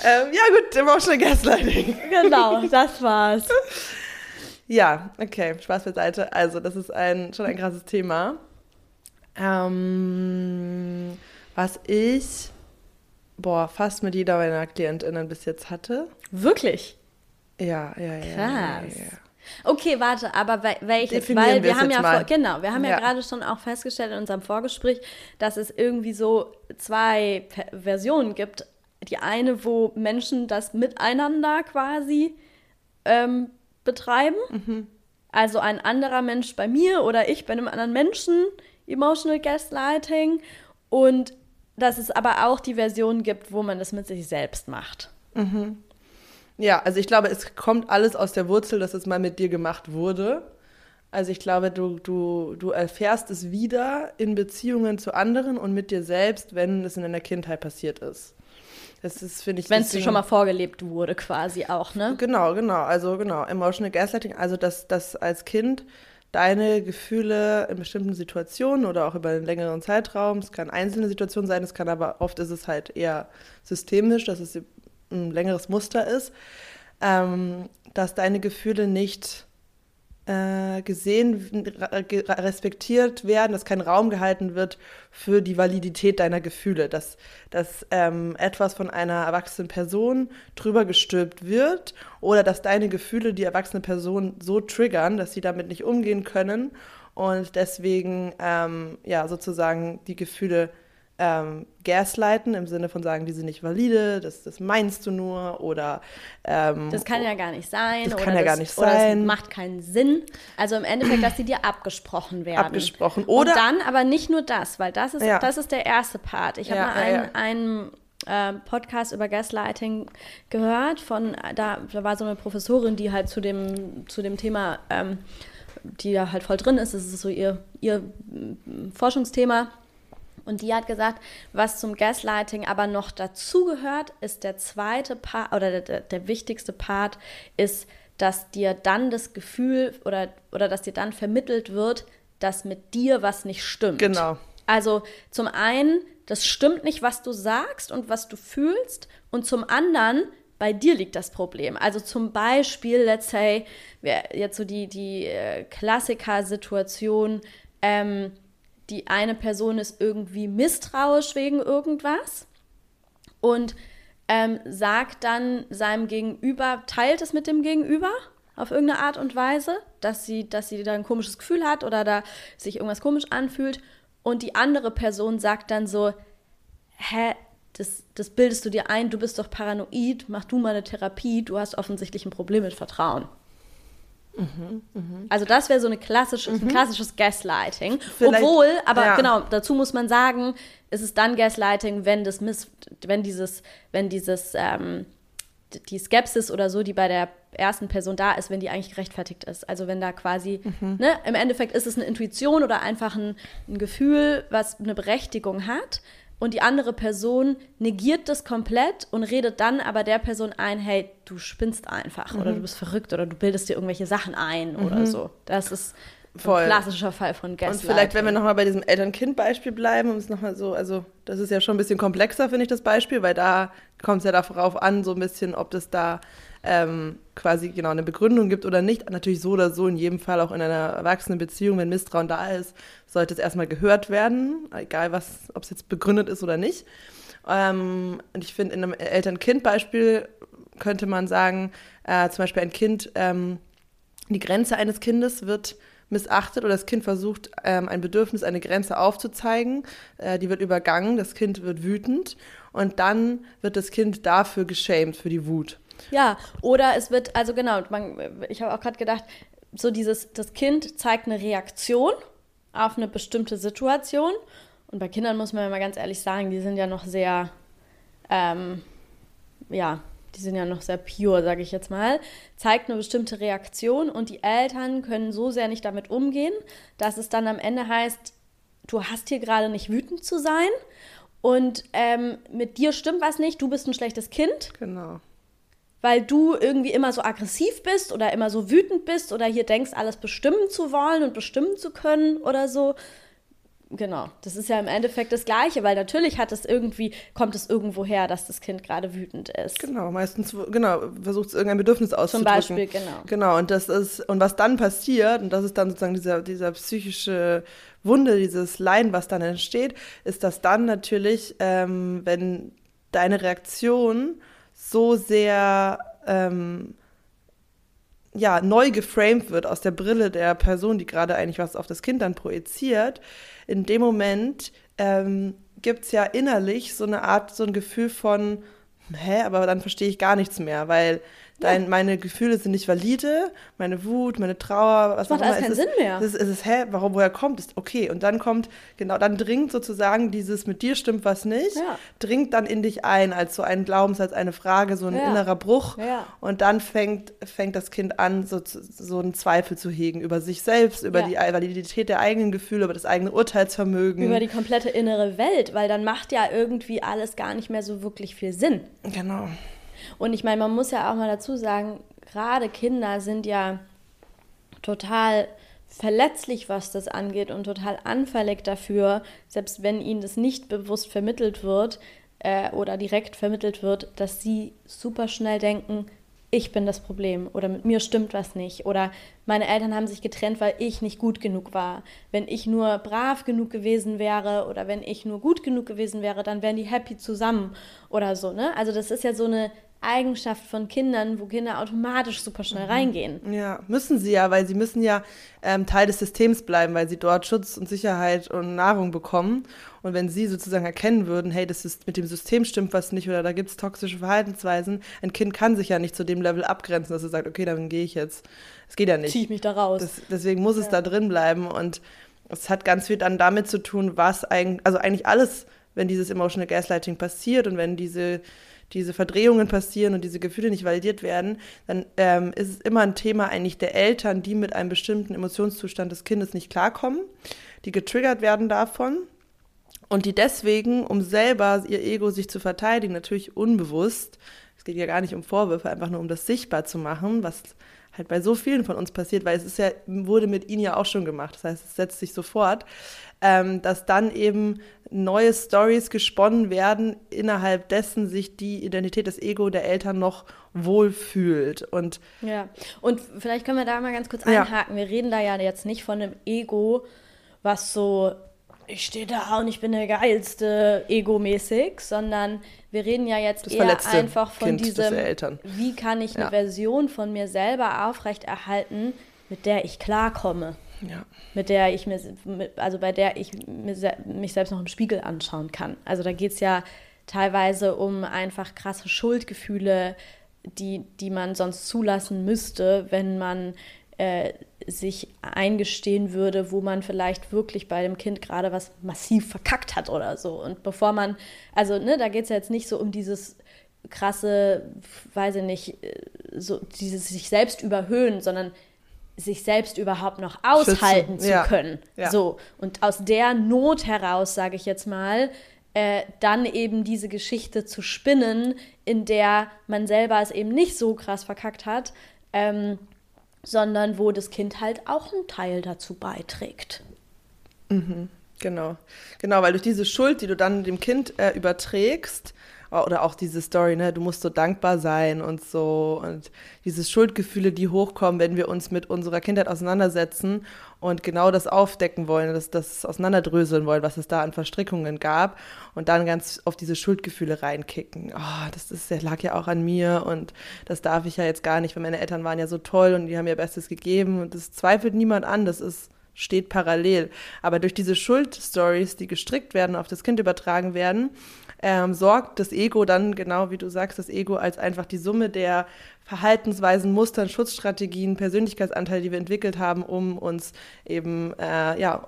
B: Ähm, ja, gut, Emotional Gaslighting.
A: Genau, das war's.
B: Ja, okay, Spaß beiseite. Also, das ist ein, schon ein krasses Thema. Ähm, was ich, boah, fast mit jeder meiner KlientInnen bis jetzt hatte.
A: Wirklich?
B: Ja, ja, ja.
A: Krass.
B: Ja, ja.
A: Okay, warte, aber wel- welches?
B: Definieren
A: Weil
B: wir
A: haben ja vor, genau, wir haben ja,
B: Ja.
A: gerade schon auch festgestellt in unserem Vorgespräch, dass es irgendwie so zwei Versionen gibt. Die eine, wo Menschen das miteinander quasi ähm, betreiben.
B: Mhm.
A: Also ein anderer Mensch bei mir oder ich bei einem anderen Menschen, Emotional Gaslighting. Und dass es aber auch die Version gibt, wo man das mit sich selbst macht.
B: Ja, also ich glaube, es kommt alles aus der Wurzel, dass es mal mit dir gemacht wurde. Also ich glaube, du, du, du erfährst es wieder in Beziehungen zu anderen und mit dir selbst, wenn es in deiner Kindheit passiert ist. Das ist, finde ich.
A: Wenn es dir schon mal vorgelebt wurde, quasi auch, ne?
B: Genau, genau. Also genau, Emotional Gaslighting, also dass, dass als Kind deine Gefühle in bestimmten Situationen oder auch über einen längeren Zeitraum, es kann einzelne Situationen sein, es kann aber oft ist es halt eher systemisch, dass es ein längeres Muster ist, ähm, dass deine Gefühle nicht äh, gesehen, respektiert werden, dass kein Raum gehalten wird für die Validität deiner Gefühle, dass, dass ähm, etwas von einer erwachsenen Person drüber gestülpt wird oder dass deine Gefühle die erwachsene Person so triggern, dass sie damit nicht umgehen können und deswegen ähm, ja sozusagen die Gefühle ähm, gaslighten, im Sinne von sagen, die sind nicht valide, das, das meinst du nur oder
A: ähm, Das kann ja gar nicht sein.
B: Das kann ja das, gar nicht sein.
A: Es macht keinen Sinn. Also im Endeffekt, dass die dir abgesprochen werden.
B: Abgesprochen. Oder
A: Und dann aber nicht nur das, weil das ist, ja. das ist der erste Part. Ich habe ja, mal einen, einen äh, Podcast über Gaslighting gehört von, da, da war so eine Professorin, die halt zu dem, zu dem Thema, ähm, die da halt voll drin ist, das ist so ihr, ihr Forschungsthema und die hat gesagt, was zum Gaslighting aber noch dazugehört, ist der zweite Part oder der, der wichtigste Part ist, dass dir dann das Gefühl oder, oder dass dir dann vermittelt wird, dass mit dir was nicht stimmt.
B: Genau.
A: Also zum einen, das stimmt nicht, was du sagst und was du fühlst. Und zum anderen, bei dir liegt das Problem. Also zum Beispiel, let's say, jetzt so die, die äh, Klassiker-Situation, ähm, die eine Person ist irgendwie misstrauisch wegen irgendwas und ähm, sagt dann seinem Gegenüber, teilt es mit dem Gegenüber auf irgendeine Art und Weise, dass sie, dass sie da ein komisches Gefühl hat oder da sich irgendwas komisch anfühlt. Und die andere Person sagt dann so, hä, das, das bildest du dir ein, du bist doch paranoid, mach du mal eine Therapie, du hast offensichtlich ein Problem mit Vertrauen. Mhm. Also das wäre so eine klassische, mhm. ein klassisches Gaslighting. Vielleicht, Obwohl, aber ja. genau, dazu muss man sagen, ist es dann Gaslighting, wenn das Miss, wenn dieses, wenn dieses, ähm, die Skepsis oder so, die bei der ersten Person da ist, wenn die eigentlich gerechtfertigt ist. Also wenn da quasi, mhm. ne, im Endeffekt ist es eine Intuition oder einfach ein, ein Gefühl, was eine Berechtigung hat und die andere Person negiert das komplett und redet dann aber der Person ein, hey, du spinnst einfach mhm. oder du bist verrückt oder du bildest dir irgendwelche Sachen ein mhm. oder so. Das ist Voll. ein klassischer Fall von Gaslighting.
B: Und vielleicht, wenn wir nochmal bei diesem Eltern-Kind-Beispiel bleiben, um es nochmal so, also das ist ja schon ein bisschen komplexer, finde ich, das Beispiel, weil da kommt es ja darauf an, so ein bisschen, ob das da ähm, quasi genau eine Begründung gibt oder nicht. Natürlich so oder so, in jedem Fall auch in einer erwachsenen Beziehung, wenn Misstrauen da ist, sollte es erstmal gehört werden, egal was, ob es jetzt begründet ist oder nicht. Ähm, und ich finde, in einem Eltern-Kind-Beispiel könnte man sagen, äh, zum Beispiel ein Kind, ähm, die Grenze eines Kindes wird missachtet oder das Kind versucht, ähm, ein Bedürfnis, eine Grenze aufzuzeigen. Äh, die wird übergangen, das Kind wird wütend und dann wird das Kind dafür geschämt, für die Wut.
A: Ja, oder es wird, also genau, man, ich habe auch gerade gedacht, so dieses, das Kind zeigt eine Reaktion auf eine bestimmte Situation. Und bei Kindern muss man ja mal ganz ehrlich sagen, die sind ja noch sehr, ähm, ja, die sind ja noch sehr pure, sage ich jetzt mal, zeigt eine bestimmte Reaktion und die Eltern können so sehr nicht damit umgehen, dass es dann am Ende heißt, du hast hier gerade nicht wütend zu sein und ähm, mit dir stimmt was nicht, du bist ein schlechtes Kind.
B: Genau
A: weil du irgendwie immer so aggressiv bist oder immer so wütend bist oder hier denkst, alles bestimmen zu wollen und bestimmen zu können oder so. Genau, das ist ja im Endeffekt das Gleiche, weil natürlich hat es irgendwie, kommt es irgendwo her, dass das Kind gerade wütend ist.
B: Genau, meistens, genau, versucht es irgendein Bedürfnis auszudrücken.
A: Zum Beispiel, genau.
B: Genau, und das ist, und was dann passiert, und das ist dann sozusagen dieser, dieser psychische Wunde, dieses Leiden, was dann entsteht, ist, dass dann natürlich, ähm, wenn deine Reaktion so sehr ähm, ja, neu geframed wird aus der Brille der Person, die gerade eigentlich was auf das Kind dann projiziert, in dem Moment ähm, gibt es ja innerlich so eine Art, so ein Gefühl von, hä, aber dann verstehe ich gar nichts mehr, weil Dein, ja. Meine Gefühle sind nicht valide, meine Wut, meine Trauer, was
A: das macht alles keinen Sinn mehr.
B: Es ist, es ist, hä, warum, woher kommt es? Okay, und dann kommt, genau, dann dringt sozusagen dieses mit dir stimmt was nicht, ja. dringt dann in dich ein als so ein Glaubenssatz, eine Frage, so ein ja. innerer Bruch. Ja. Und dann fängt, fängt das Kind an, so, so einen Zweifel zu hegen über sich selbst, über die Validität der eigenen Gefühle, über das eigene Urteilsvermögen.
A: Über die komplette innere Welt, weil dann macht ja irgendwie alles gar nicht mehr so wirklich viel Sinn.
B: Genau.
A: Und ich meine, man muss ja auch mal dazu sagen, gerade Kinder sind ja total verletzlich, was das angeht und total anfällig dafür, selbst wenn ihnen das nicht bewusst vermittelt wird äh, oder direkt vermittelt wird, dass sie super schnell denken, ich bin das Problem oder mit mir stimmt was nicht oder meine Eltern haben sich getrennt, weil ich nicht gut genug war. Wenn ich nur brav genug gewesen wäre oder wenn ich nur gut genug gewesen wäre, dann wären die happy zusammen oder so, ne? Also das ist ja so eine Eigenschaft von Kindern, wo Kinder automatisch super schnell mhm. reingehen.
B: Ja, müssen sie ja, weil sie müssen ja ähm, Teil des Systems bleiben, weil sie dort Schutz und Sicherheit und Nahrung bekommen. Und wenn sie sozusagen erkennen würden, hey, das ist mit dem System stimmt was nicht oder da gibt es toxische Verhaltensweisen, ein Kind kann sich ja nicht zu dem Level abgrenzen, dass es sagt, okay, dann gehe ich jetzt. Das geht ja nicht.
A: Zieh ich mich da raus.
B: Das, deswegen muss ja. es da drin bleiben. Und es hat ganz viel dann damit zu tun, was eigentlich, also eigentlich alles, wenn dieses Emotional Gaslighting passiert und wenn diese diese Verdrehungen passieren und diese Gefühle nicht validiert werden, dann ähm, ist es immer ein Thema eigentlich der Eltern, die mit einem bestimmten Emotionszustand des Kindes nicht klarkommen, die getriggert werden davon und die deswegen, um selber ihr Ego sich zu verteidigen, natürlich unbewusst, es geht ja gar nicht um Vorwürfe, einfach nur um das sichtbar zu machen, was halt bei so vielen von uns passiert, weil es ist ja, wurde mit ihnen ja auch schon gemacht. Das heißt, es setzt sich sofort, ähm, dass dann eben neue Stories gesponnen werden, innerhalb dessen sich die Identität des Ego der Eltern noch wohlfühlt. Und
A: ja, und vielleicht können wir da mal ganz kurz einhaken. Ja. Wir reden da ja jetzt nicht von einem Ego, was so ich stehe da und ich bin der geilste egomäßig, sondern wir reden ja jetzt das eher einfach von kind diesem, wie kann ich eine ja. Version von mir selber aufrechterhalten, mit der ich klarkomme. Ja. Mit der ich mir, also bei der ich mich selbst noch im Spiegel anschauen kann. Also da geht es ja teilweise um einfach krasse Schuldgefühle, die, die man sonst zulassen müsste, wenn man äh, sich eingestehen würde, wo man vielleicht wirklich bei dem Kind gerade was massiv verkackt hat oder so. Und bevor man, also ne, da geht es ja jetzt nicht so um dieses krasse, weiß ich nicht, äh, so dieses sich selbst überhöhen, sondern sich selbst überhaupt noch aushalten Schützen. zu ja. können. Ja. So. Und aus der Not heraus, sage ich jetzt mal, äh, dann eben diese Geschichte zu spinnen, in der man selber es eben nicht so krass verkackt hat, ähm, sondern wo das Kind halt auch einen Teil dazu beiträgt.
B: Mhm, genau. Genau, weil durch diese Schuld, die du dann dem Kind äh, überträgst, oder auch diese Story, ne, du musst so dankbar sein und so und diese Schuldgefühle, die hochkommen, wenn wir uns mit unserer Kindheit auseinandersetzen und genau das aufdecken wollen, das, das auseinanderdröseln wollen, was es da an Verstrickungen gab und dann ganz auf diese Schuldgefühle reinkicken. Oh, das, ist, das lag ja auch an mir und das darf ich ja jetzt gar nicht, weil meine Eltern waren ja so toll und die haben ihr Bestes gegeben und das zweifelt niemand an, das ist steht parallel. Aber durch diese Schuldstories, die gestrickt werden, auf das Kind übertragen werden, ähm, sorgt das Ego dann, genau wie du sagst, das Ego als einfach die Summe der Verhaltensweisen, Mustern, Schutzstrategien, Persönlichkeitsanteile, die wir entwickelt haben, um uns eben, äh, ja,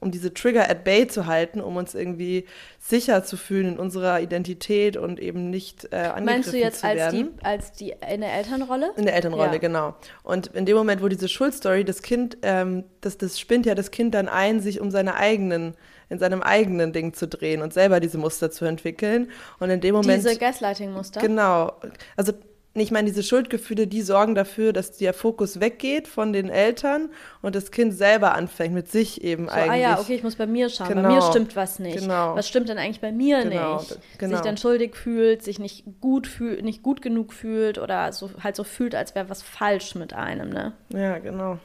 B: um diese Trigger at bay zu halten, um uns irgendwie sicher zu fühlen in unserer Identität und eben nicht äh, angegriffen
A: Meinst du jetzt
B: zu werden.
A: als die, als die in der Elternrolle?
B: In der Elternrolle, ja. genau. Und in dem Moment, wo diese Schuldstory, das Kind, ähm, das, das spinnt ja das Kind dann ein, sich um seine eigenen in seinem eigenen Ding zu drehen und selber diese Muster zu entwickeln. Und in dem Moment.
A: Diese Gaslighting-Muster?
B: Genau. Also ich meine, diese Schuldgefühle, die sorgen dafür, dass der Fokus weggeht von den Eltern und das Kind selber anfängt, mit sich eben so, eigentlich. Ah
A: ja, okay, ich muss bei mir schauen. Genau, bei mir stimmt was nicht. Genau. Was stimmt denn eigentlich bei mir genau, nicht? Genau. Sich dann schuldig fühlt, sich nicht gut fühlt, nicht gut genug fühlt oder so halt so fühlt, als wäre was falsch mit einem, ne?
B: Ja, genau.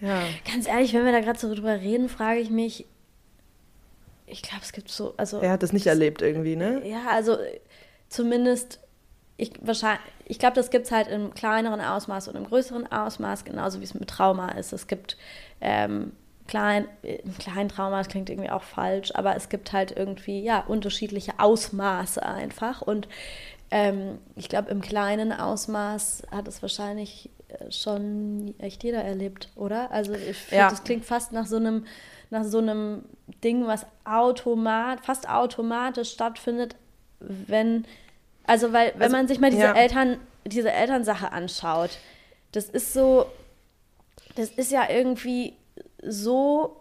A: Ja. Ganz ehrlich, wenn wir da gerade so drüber reden, frage ich mich, ich glaube, es gibt so, also.
B: Er hat das nicht erlebt irgendwie, ne?
A: Ja, also zumindest, ich wahrscheinlich, ich glaube, das gibt es halt im kleineren Ausmaß und im größeren Ausmaß, genauso wie es mit Trauma ist. Es gibt ähm, klein, kleinen Trauma, das klingt irgendwie auch falsch, aber es gibt halt irgendwie, ja, unterschiedliche Ausmaße einfach. Und ähm, ich glaube, im kleinen Ausmaß hat es wahrscheinlich äh, schon echt jeder erlebt, oder? Also ich finde,
B: Ja.
A: das klingt fast nach so einem, nach so einem Ding, was automat, fast automatisch stattfindet, wenn, also weil, wenn
B: Also,
A: man sich mal diese
B: ja.
A: Eltern, diese Elternsache anschaut, das ist so, das ist ja irgendwie so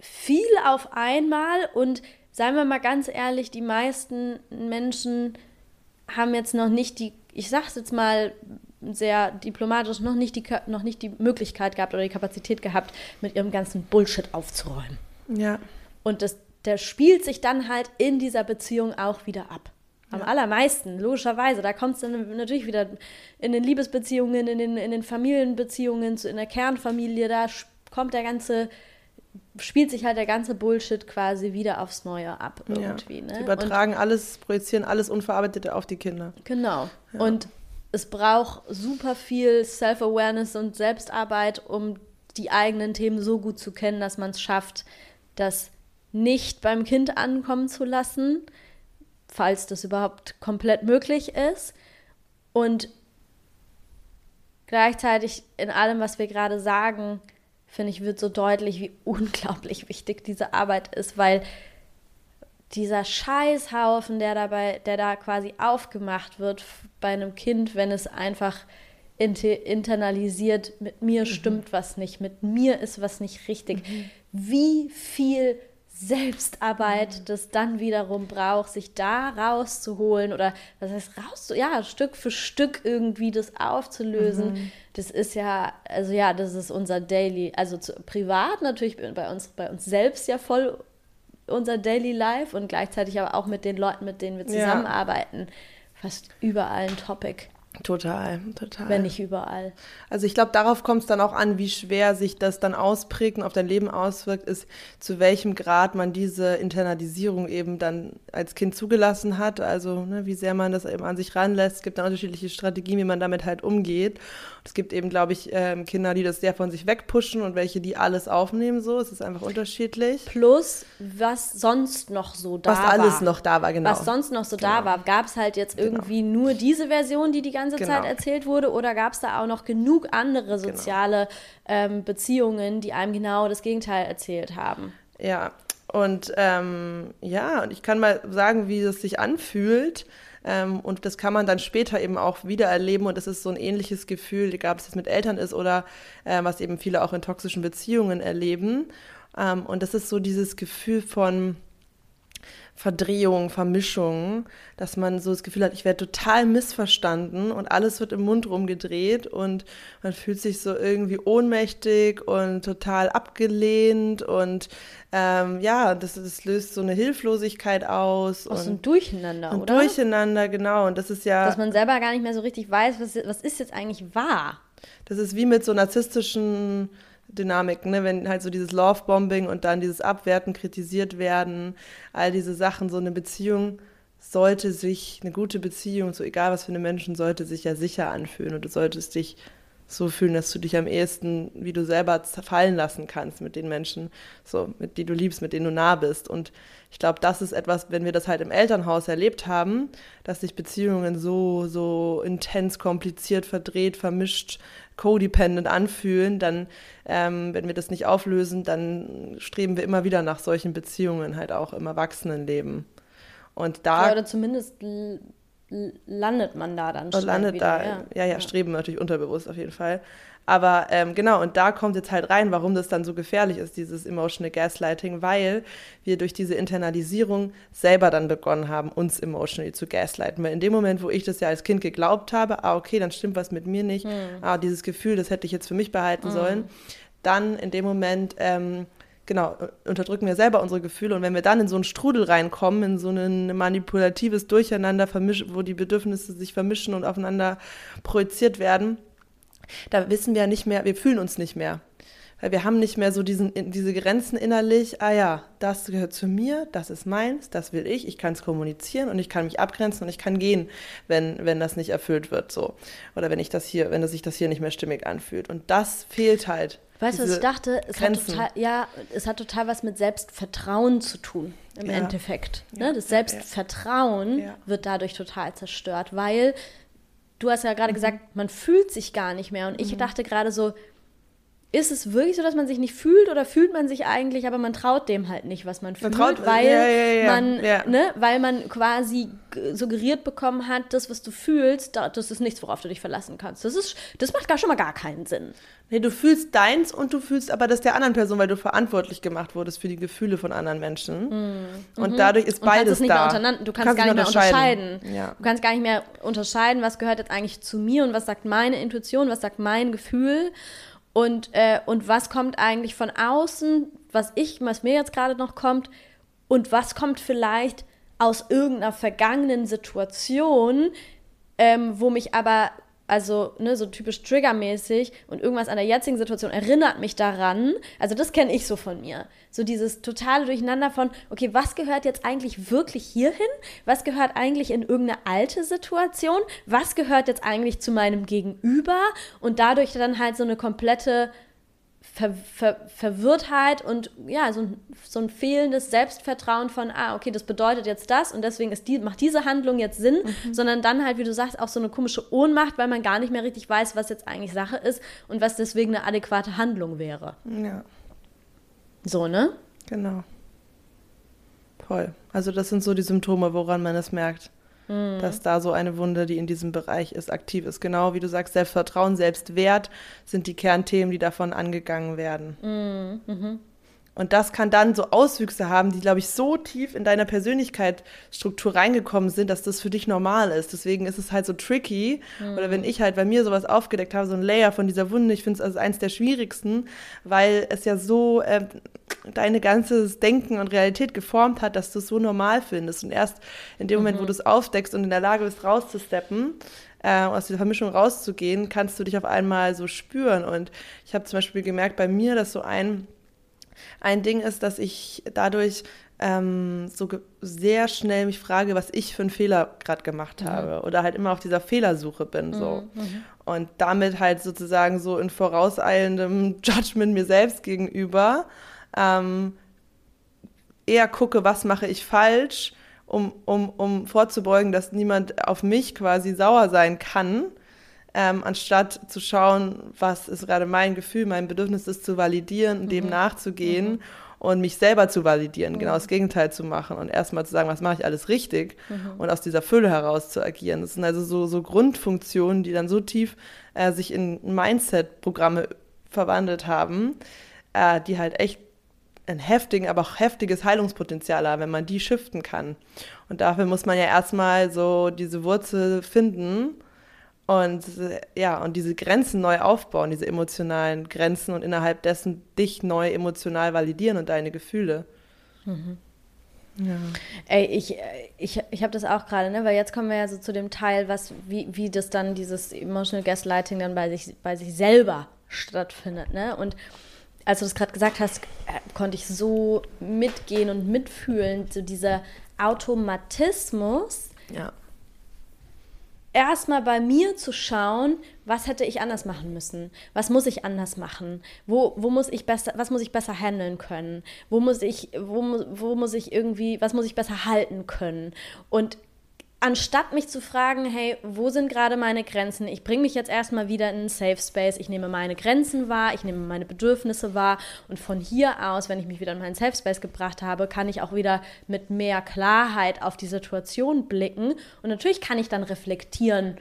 A: viel auf einmal und seien wir mal ganz ehrlich, die meisten Menschen haben jetzt noch nicht die, ich sag's jetzt mal sehr diplomatisch, noch nicht die, noch nicht die Möglichkeit gehabt oder die Kapazität gehabt, mit ihrem ganzen Bullshit aufzuräumen.
B: Ja.
A: Und das, der spielt sich dann halt in dieser Beziehung auch wieder ab. Am allermeisten, logischerweise. Da kommt es dann natürlich wieder in den Liebesbeziehungen, in den, in den Familienbeziehungen, in der Kernfamilie, da kommt der ganze, spielt sich halt der ganze Bullshit quasi wieder aufs Neue ab irgendwie.
B: ja.
A: Ne?
B: Die übertragen alles, projizieren alles Unverarbeitete auf die Kinder.
A: Und, genau. Und es braucht super viel Self-Awareness und Selbstarbeit, um die eigenen Themen so gut zu kennen, dass man es schafft, das nicht beim Kind ankommen zu lassen, falls das überhaupt komplett möglich ist. Und gleichzeitig in allem, was wir gerade sagen, finde ich, wird so deutlich, wie unglaublich wichtig diese Arbeit ist, weil dieser Scheißhaufen, der dabei, der da quasi aufgemacht wird bei einem Kind, wenn es einfach inte- internalisiert, mit mir stimmt was nicht, mit mir ist was nicht richtig. Wie viel Selbstarbeit das dann wiederum braucht, sich da rauszuholen oder was heißt raus, ja, Stück für Stück irgendwie das aufzulösen. Das ist ja, also ja, das ist unser Daily, also zu, privat natürlich bei uns, bei uns selbst ja voll unser Daily Life und gleichzeitig aber auch mit den Leuten, mit denen wir
B: Ja.
A: Fast überall ein Topic,
B: Total, total.
A: wenn nicht überall.
B: Also ich glaube, darauf kommt es dann auch an, wie schwer sich das dann ausprägt und auf dein Leben auswirkt, ist, zu welchem Grad man diese Internalisierung eben dann als Kind zugelassen hat. Also ne, wie sehr man das eben an sich ranlässt. Es gibt dann unterschiedliche Strategien, wie man damit halt umgeht. Es gibt eben, glaube ich, ähm, Kinder, die das sehr von sich wegpushen und welche, die alles aufnehmen. So, es ist einfach unterschiedlich.
A: Plus, was sonst noch so da
B: Was
A: war.
B: alles noch da war, genau.
A: Was sonst noch so da war. Gab es halt jetzt irgendwie nur diese Version, die die ganze
B: Genau.
A: Zeit erzählt wurde, oder gab es da auch noch genug andere soziale ähm, Beziehungen, die einem genau das Gegenteil erzählt haben?
B: Ja, und ähm, ja, und ich kann mal sagen, wie es sich anfühlt. Ähm, und das kann man dann später eben auch wieder erleben. Und das ist so ein ähnliches Gefühl, egal ob es jetzt mit Eltern ist oder äh, was eben viele auch in toxischen Beziehungen erleben. Ähm, und das ist so dieses Gefühl von Verdrehung, Vermischung, dass man so das Gefühl hat, ich werde total missverstanden und alles wird im Mund rumgedreht und man fühlt sich so irgendwie ohnmächtig und total abgelehnt und ähm, ja, das, das löst so eine Hilflosigkeit aus
A: Aus so einem
B: und,
A: Durcheinander,
B: und
A: oder?
B: Durcheinander, genau. Und das ist ja,
A: Dass man selber gar nicht mehr so richtig weiß, was, was ist jetzt eigentlich wahr.
B: das ist wie mit so narzisstischen Dynamiken, ne? wenn halt so dieses Love-Bombing und dann dieses Abwerten, kritisiert werden, all diese Sachen, so eine Beziehung sollte sich, eine gute Beziehung, so egal was für eine Menschen, sollte sich ja sicher anfühlen und du solltest dich so fühlen, dass du dich am ehesten, wie du selber fallen lassen kannst mit den Menschen, so, mit die du liebst, mit denen du nah bist. Und ich glaube, das ist etwas, wenn wir das halt im Elternhaus erlebt haben, dass sich Beziehungen so, so intens, kompliziert, verdreht, vermischt, codependent anfühlen, dann, ähm, wenn wir das nicht auflösen, dann streben wir immer wieder nach solchen Beziehungen halt auch im Erwachsenenleben. Und da
A: Ja, oder zumindest landet man da dann schnell
B: landet
A: wieder.
B: da, ja. ja, streben natürlich unterbewusst auf jeden Fall. Aber ähm, genau, und da kommt jetzt halt rein, warum das dann so gefährlich ist, dieses emotional gaslighting, weil wir durch diese Internalisierung selber dann begonnen haben, uns emotionally zu gaslighten. Weil in dem Moment, wo ich das ja als Kind geglaubt habe, ah, okay, dann stimmt was mit mir nicht, ah, dieses Gefühl, das hätte ich jetzt für mich behalten sollen, dann in dem Moment, ähm, genau, unterdrücken wir selber unsere Gefühle und wenn wir dann in so einen Strudel reinkommen, in so ein manipulatives Durcheinander, wo die Bedürfnisse sich vermischen und aufeinander projiziert werden, da wissen wir ja nicht mehr, wir fühlen uns nicht mehr. Weil wir haben nicht mehr so diesen, diese Grenzen innerlich, ah ja, das gehört zu mir, das ist meins, das will ich, ich kann es kommunizieren und ich kann mich abgrenzen und ich kann gehen, wenn, wenn das nicht erfüllt wird, so. Oder wenn ich das hier, wenn das sich das hier nicht mehr stimmig anfühlt. Und das fehlt halt.
A: Weißt du, was ich dachte? Es hat total, ja, es hat total was mit Selbstvertrauen zu tun, im ja. Endeffekt. Ne? Das Selbstvertrauen ja. wird dadurch total zerstört, weil du hast ja gerade mhm. gesagt, man fühlt sich gar nicht mehr. Und ich mhm. dachte gerade so, ist es wirklich so, dass man sich nicht fühlt oder fühlt man sich eigentlich, aber man traut dem halt nicht, was man, man fühlt, traut, weil ja, ja, ja, man, ne, weil man quasi suggeriert bekommen hat, das, was du fühlst, das ist nichts, worauf du dich verlassen kannst. Das ist, das macht gar schon mal gar keinen Sinn.
B: Nee, du fühlst deins und du fühlst aber das der anderen Person, weil du verantwortlich gemacht wurdest für die Gefühle von anderen Menschen. Mhm. Und mhm. dadurch ist beides
A: und
B: da.
A: du kannst, kannst gar nicht mehr unterscheiden. Ja. Du kannst gar nicht mehr unterscheiden, was gehört jetzt eigentlich zu mir und was sagt meine Intuition, was sagt mein Gefühl. Und, äh, und was kommt eigentlich von außen, was ich, was mir jetzt gerade noch kommt, und was kommt vielleicht aus irgendeiner vergangenen Situation, ähm, wo mich aber also ne, so typisch triggermäßig und irgendwas an der jetzigen Situation erinnert mich daran. Also das kenne ich so von mir. So dieses totale Durcheinander von, okay, was gehört jetzt eigentlich wirklich hierhin? Was gehört eigentlich in irgendeine alte Situation? Was gehört jetzt eigentlich zu meinem Gegenüber? Und dadurch dann halt so eine komplette Ver Ver Verwirrtheit und ja, so ein, so ein fehlendes Selbstvertrauen von, ah, okay, das bedeutet jetzt das und deswegen ist die, macht diese Handlung jetzt Sinn, mhm. sondern dann halt, wie du sagst, auch so eine komische Ohnmacht, weil man gar nicht mehr richtig weiß, was jetzt eigentlich Sache ist und was deswegen eine adäquate Handlung wäre. Ja. So, ne?
B: Genau. Voll. Also das sind so die Symptome, woran man es merkt. Mhm. Dass da so eine Wunde, die in diesem Bereich ist, aktiv ist. Genau wie du sagst, Selbstvertrauen, Selbstwert sind die Kernthemen, die davon angegangen werden. Mhm. Mhm. Und das kann dann so Auswüchse haben, die, glaube ich, so tief in deiner Persönlichkeitsstruktur reingekommen sind, dass das für dich normal ist. Deswegen ist es halt so tricky. Mhm. Oder wenn ich halt bei mir sowas aufgedeckt habe, so ein Layer von dieser Wunde, ich finde es also eins der schwierigsten, weil es ja so äh, deine ganze Denken und Realität geformt hat, dass du es so normal findest. Und erst in dem Moment, mhm. wo du es aufdeckst und in der Lage bist, rauszusteppen, äh, aus dieser Vermischung rauszugehen, kannst du dich auf einmal so spüren. Und ich habe zum Beispiel gemerkt bei mir, dass so ein ein Ding ist, dass ich dadurch ähm, so sehr schnell mich frage, was ich für einen Fehler gerade gemacht mhm. habe oder halt immer auf dieser Fehlersuche bin so mhm. mhm. und damit halt sozusagen so in vorauseilendem Judgment mir selbst gegenüber ähm, eher gucke, was mache ich falsch, um, um, um vorzubeugen, dass niemand auf mich quasi sauer sein kann ähm, anstatt zu schauen, was ist gerade mein Gefühl, mein Bedürfnis ist zu validieren, mhm. dem nachzugehen mhm. und mich selber zu validieren, mhm. genau das Gegenteil zu machen und erstmal zu sagen, was mache ich alles richtig mhm. und aus dieser Fülle heraus zu agieren. Das sind also so, so Grundfunktionen, die dann so tief äh, sich in Mindset-Programme verwandelt haben, äh, die halt echt ein heftigen, aber auch heftiges Heilungspotenzial haben, wenn man die shiften kann. Und dafür muss man ja erstmal so diese Wurzel finden und ja, und diese Grenzen neu aufbauen, diese emotionalen Grenzen und innerhalb dessen dich neu emotional validieren und deine Gefühle. Mhm.
A: Ja. Ey, ich, ich, ich habe das auch gerade, ne? weil jetzt kommen wir ja so zu dem Teil, was, wie, wie das dann, dieses Emotional Gaslighting dann bei sich, bei sich selber stattfindet. Ne? Und als du das gerade gesagt hast, äh, konnte ich so mitgehen und mitfühlen, so dieser Automatismus. Ja erstmal bei mir zu schauen, was hätte ich anders machen müssen? Was muss ich anders machen? Wo, wo muss ich besser, was muss ich besser handeln können? Wo muss ich, wo, wo muss ich irgendwie, was muss ich besser halten können? Und anstatt mich zu fragen, hey, wo sind gerade meine Grenzen? Ich bringe mich jetzt erstmal wieder in einen Safe Space. Ich nehme meine Grenzen wahr, ich nehme meine Bedürfnisse wahr und von hier aus, wenn ich mich wieder in meinen Safe Space gebracht habe, kann ich auch wieder mit mehr Klarheit auf die Situation blicken und natürlich kann ich dann reflektieren,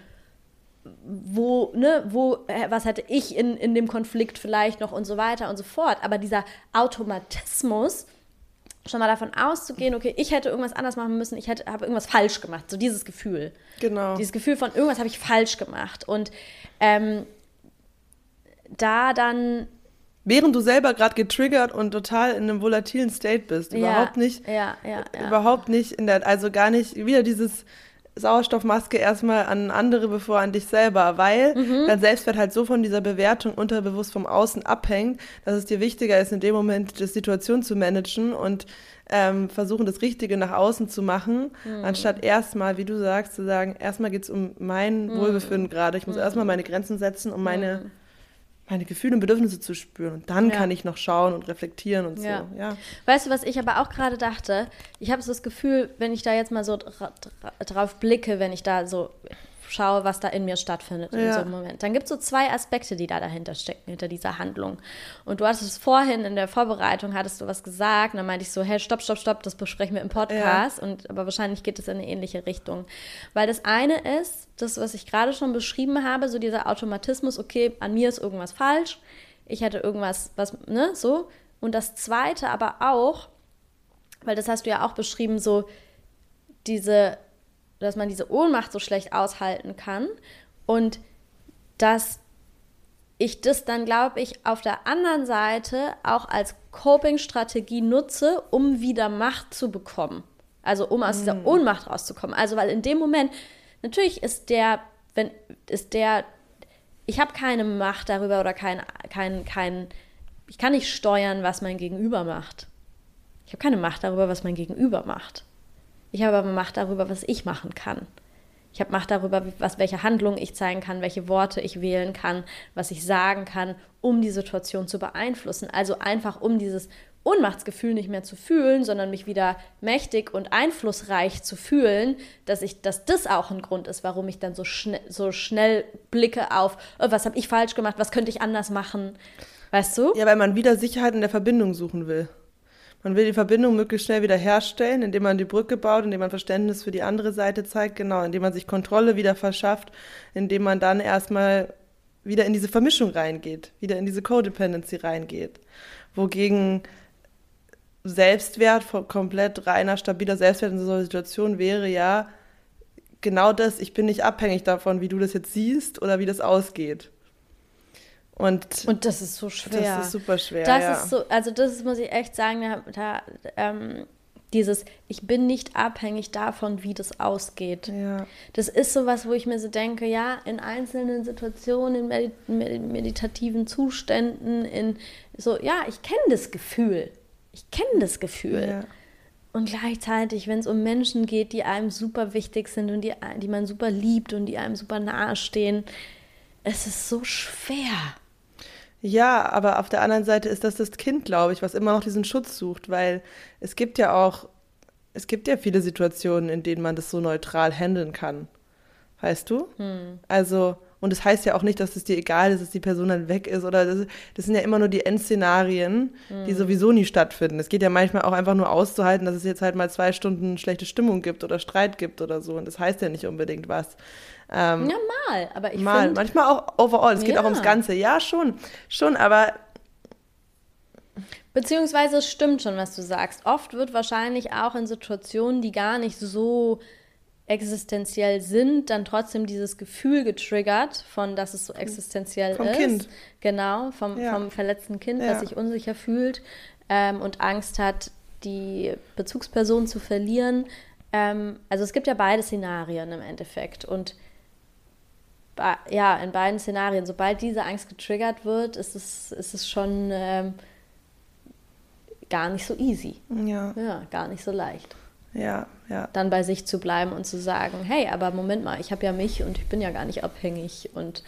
A: wo, ne, wo, äh, was hätte ich in, in dem Konflikt vielleicht noch und so weiter und so fort. Aber dieser Automatismus, schon mal davon auszugehen, okay, ich hätte irgendwas anders machen müssen, ich hätte habe irgendwas falsch gemacht, so dieses Gefühl. Genau. Dieses Gefühl von irgendwas habe ich falsch gemacht und ähm, da dann
B: während du selber gerade getriggert und total in einem volatilen State bist, überhaupt ja, nicht, ja, ja, überhaupt nicht in der, also gar nicht wieder dieses Sauerstoffmaske erstmal an andere, bevor an dich selber, weil mhm. dein Selbstwert halt so von dieser Bewertung unterbewusst vom Außen abhängt, dass es dir wichtiger ist, in dem Moment die Situation zu managen und ähm, versuchen, das Richtige nach außen zu machen, mhm. anstatt erstmal, wie du sagst, zu sagen, erstmal geht es um mein mhm. Wohlbefinden gerade. Ich muss mhm. erstmal meine Grenzen setzen, um meine meine Gefühle und Bedürfnisse zu spüren. Und dann
A: Ja.
B: kann ich noch schauen und reflektieren und so.
A: Ja.
B: Ja.
A: Weißt du, was ich aber auch gerade dachte? Ich habe so das Gefühl, wenn ich da jetzt mal so dra dra drauf blicke, wenn ich da so schaue, was da in mir stattfindet in
B: Ja.
A: so einem Moment, dann gibt es so zwei Aspekte, die da dahinter stecken, hinter dieser Handlung. Und du hattest es vorhin in der Vorbereitung, hattest du was gesagt, und dann meinte ich so, hey, stopp, stopp, stopp, das besprechen wir im Podcast. Und aber wahrscheinlich geht es in eine ähnliche Richtung. Weil das eine ist, das, was ich gerade schon beschrieben habe, so dieser Automatismus, okay, an mir ist irgendwas falsch, ich hätte irgendwas, was, ne, so. Und das zweite aber auch, weil das hast du ja auch beschrieben, so diese, dass man diese Ohnmacht so schlecht aushalten kann und dass ich das dann, glaube ich, auf der anderen Seite auch als Coping-Strategie nutze, um wieder Macht zu bekommen. Also um aus dieser Ohnmacht rauszukommen. Also weil in dem Moment, natürlich ist der, wenn, ist der, ich habe keine Macht darüber oder kein, kein, kein, ich kann nicht steuern, was mein Gegenüber macht. Ich habe keine Macht darüber, was mein Gegenüber macht. Ich habe aber Macht darüber, was ich machen kann. Ich habe Macht darüber, was, welche Handlungen ich zeigen kann, welche Worte ich wählen kann, was ich sagen kann, um die Situation zu beeinflussen. Also einfach, um dieses Ohnmachtsgefühl nicht mehr zu fühlen, sondern mich wieder mächtig und einflussreich zu fühlen, dass ich, dass das auch ein Grund ist, warum ich dann so, schne so schnell blicke auf, oh, was habe ich falsch gemacht, was könnte ich anders machen. Weißt du?
B: Ja, weil man wieder Sicherheit in der Verbindung suchen will. Man will die Verbindung möglichst schnell wieder herstellen, indem man die Brücke baut, indem man Verständnis für die andere Seite zeigt, genau, indem man sich Kontrolle wieder verschafft, indem man dann erstmal wieder in diese Vermischung reingeht, wieder in diese Codependency reingeht. Wogegen Selbstwert, komplett reiner, stabiler Selbstwert in so einer Situation wäre ja genau das, ich bin nicht abhängig davon, wie du das jetzt siehst oder wie das ausgeht. Und,
A: Und das ist so schwer.
B: das ist super schwer.
A: Das
B: ja.
A: ist so, also das muss ich echt sagen, da, da ähm, dieses, ich bin nicht abhängig davon, wie das ausgeht.
B: Ja.
A: Das ist sowas, wo ich mir so denke, ja, in einzelnen Situationen, in medi medi meditativen Zuständen, in so, ja, ich kenne das Gefühl. Ich kenne das Gefühl.
B: Ja.
A: Und gleichzeitig, wenn es um Menschen geht, die einem super wichtig sind und die, die man super liebt und die einem super nahe stehen, es ist so schwer.
B: Ja, aber auf der anderen Seite ist das das Kind, glaube ich, was immer noch diesen Schutz sucht, weil es gibt ja auch, es gibt ja viele Situationen, in denen man das so neutral handeln kann. Weißt du? Also, und es das heißt ja auch nicht, dass es dir egal ist, dass die Person dann weg ist oder das, das sind ja immer nur die Endszenarien, die sowieso nie stattfinden. Es geht ja manchmal auch einfach nur auszuhalten, dass es jetzt halt mal zwei Stunden schlechte Stimmung gibt oder Streit gibt oder so. Und das heißt ja nicht unbedingt was. Ähm,
A: Ja, mal, aber ich
B: Mal,
A: finde,
B: manchmal auch overall. Es geht
A: Ja.
B: auch ums Ganze. Ja, schon. Schon, aber
A: beziehungsweise es stimmt schon, was du sagst. Oft wird wahrscheinlich auch in Situationen, die gar nicht so existenziell sind, dann trotzdem dieses Gefühl getriggert von, dass es so existenziell
B: Vom
A: ist.
B: Kind.
A: Genau, vom,
B: Ja.
A: vom verletzten Kind,
B: Ja.
A: das sich unsicher fühlt ähm, und Angst hat, die Bezugsperson zu verlieren. Ähm, also es gibt ja beide Szenarien im Endeffekt und ja, in beiden Szenarien, sobald diese Angst getriggert wird, ist es, ist es schon ähm, gar nicht so easy.
B: ja,
A: Ja, gar nicht so leicht.
B: Ja, ja.
A: Dann bei sich zu bleiben und zu sagen, hey, aber Moment mal, ich habe ja mich und ich bin ja gar nicht abhängig. Und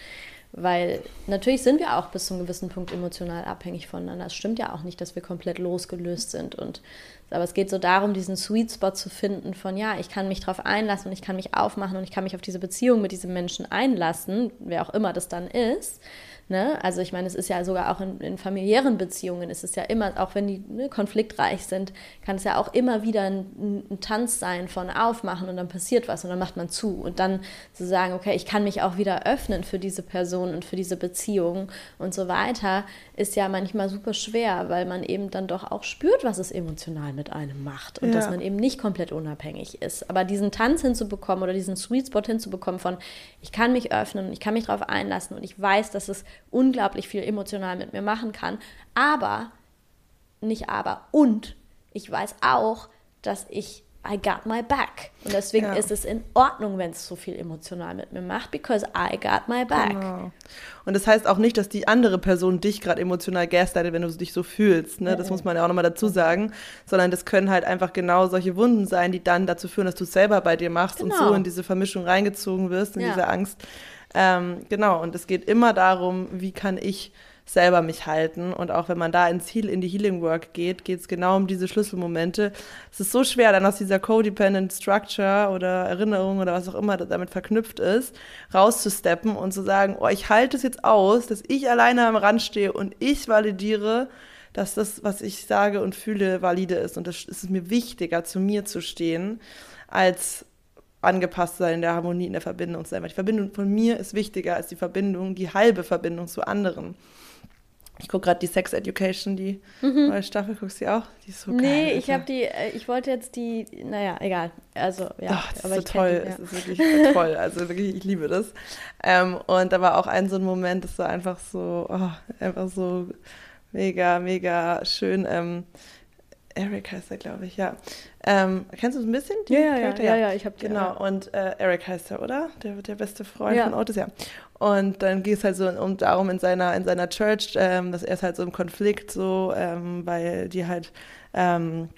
A: weil natürlich sind wir auch bis zu einem gewissen Punkt emotional abhängig voneinander. Es stimmt ja auch nicht, dass wir komplett losgelöst sind. Und aber es geht so darum, diesen Sweet Spot zu finden von ja, ich kann mich darauf einlassen und ich kann mich aufmachen und ich kann mich auf diese Beziehung mit diesem Menschen einlassen, wer auch immer das dann ist. Ne? Also ich meine, es ist ja sogar auch in, in familiären Beziehungen, ist es ja immer, auch wenn die ne, konfliktreich sind, kann es ja auch immer wieder ein, ein Tanz sein von aufmachen und dann passiert was und dann macht man zu und dann zu sagen, okay, ich kann mich auch wieder öffnen für diese Person und für diese Beziehung und so weiter, ist ja manchmal super schwer, weil man eben dann doch auch spürt, was es emotional mit einem macht und
B: Ja.
A: dass man eben nicht komplett unabhängig ist. Aber diesen Tanz hinzubekommen oder diesen Sweet Spot hinzubekommen von, ich kann mich öffnen und ich kann mich darauf einlassen und ich weiß, dass es unglaublich viel emotional mit mir machen kann. Aber, nicht aber, und ich weiß auch, dass ich, I got my back. Und deswegen
B: Ja.
A: ist es in Ordnung, wenn es so viel emotional mit mir macht, because I got my back.
B: Genau. Und das heißt auch nicht, dass die andere Person dich gerade emotional gaslightet, wenn du dich so fühlst. Ne? Das muss man ja auch nochmal dazu sagen. Sondern das können halt einfach genau solche Wunden sein, die dann dazu führen, dass du es selber bei dir machst und
A: Genau.
B: so in diese Vermischung reingezogen wirst, in
A: Ja.
B: diese Angst. Ähm, genau, und es geht immer darum, wie kann ich selber mich halten. Und auch wenn man da ins Heal, in die Healing Work geht, geht es genau um diese Schlüsselmomente. Es ist so schwer, dann aus dieser Codependent Structure oder Erinnerung oder was auch immer damit verknüpft ist, rauszusteppen und zu sagen, oh, ich halte es jetzt aus, dass ich alleine am Rand stehe und ich validiere, dass das, was ich sage und fühle, valide ist. Und das ist mir wichtiger, zu mir zu stehen, als angepasst sein in der Harmonie, in der Verbindung zu sein. Weil die Verbindung von mir ist wichtiger als die Verbindung, die halbe Verbindung zu anderen. Ich gucke gerade die Sex Education, die mhm. neue Staffel. Guckst du die auch? Die ist
A: so nee, geil. Nee, ich habe die, äh, ich wollte jetzt die, naja, egal. Also, ja.
B: Ach, das aber ist so toll. Es ist wirklich toll. Also wirklich, ich liebe das. Ähm, und da war auch ein so ein Moment, das war einfach so, oh, einfach so mega, mega schön. Ähm, Eric heißt er, glaube ich, ja. Ähm, kennst du es ein bisschen?
A: Ja, ja, ja, ja, ja, ich habe
B: Genau, ja. und äh, Eric heißt er, oder? Der, der beste Freund von Otis, ja. Und dann geht es halt so um, darum in seiner, in seiner Church, ähm, dass er ist halt so im Konflikt, so, ähm, weil die halt ähm,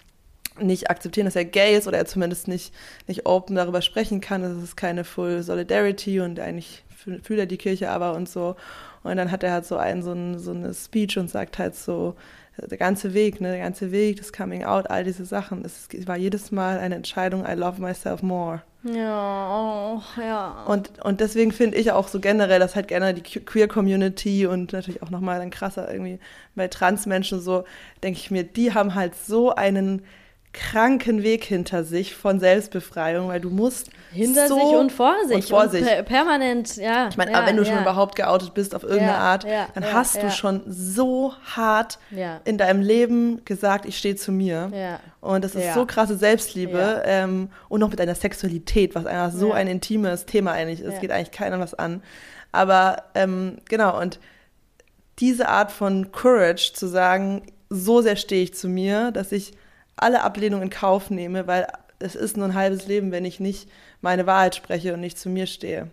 B: nicht akzeptieren, dass er gay ist oder er zumindest nicht, nicht open darüber sprechen kann. Das ist keine Full Solidarity und eigentlich fühlt er die Kirche aber und so. Und dann hat er halt so einen, so, ein, so eine Speech und sagt halt so, der ganze Weg, ne, der ganze Weg, das Coming Out, all diese Sachen, es war jedes Mal eine Entscheidung, I love myself more.
A: Ja, oh, ja.
B: Und, und deswegen finde ich auch so generell, dass halt gerne die Queer-Community und natürlich auch nochmal dann krasser irgendwie bei Transmenschen so, denke ich mir, die haben halt so einen kranken Weg hinter sich von Selbstbefreiung, weil du musst
A: hinter so sich und vor sich und,
B: vor und sich.
A: Per permanent, ja.
B: Ich meine,
A: ja,
B: wenn du
A: ja.
B: schon überhaupt geoutet bist auf irgendeine ja, Art, dann hast du schon so hart in deinem Leben gesagt, ich stehe zu mir. Und das ist so krasse Selbstliebe ähm, und noch mit deiner Sexualität, was einfach so ein intimes Thema eigentlich ist, geht eigentlich keiner was an. Aber ähm, genau und diese Art von Courage zu sagen, so sehr stehe ich zu mir, dass ich alle Ablehnung in Kauf nehme, weil es ist nur ein halbes Leben, wenn ich nicht meine Wahrheit spreche und nicht zu mir stehe.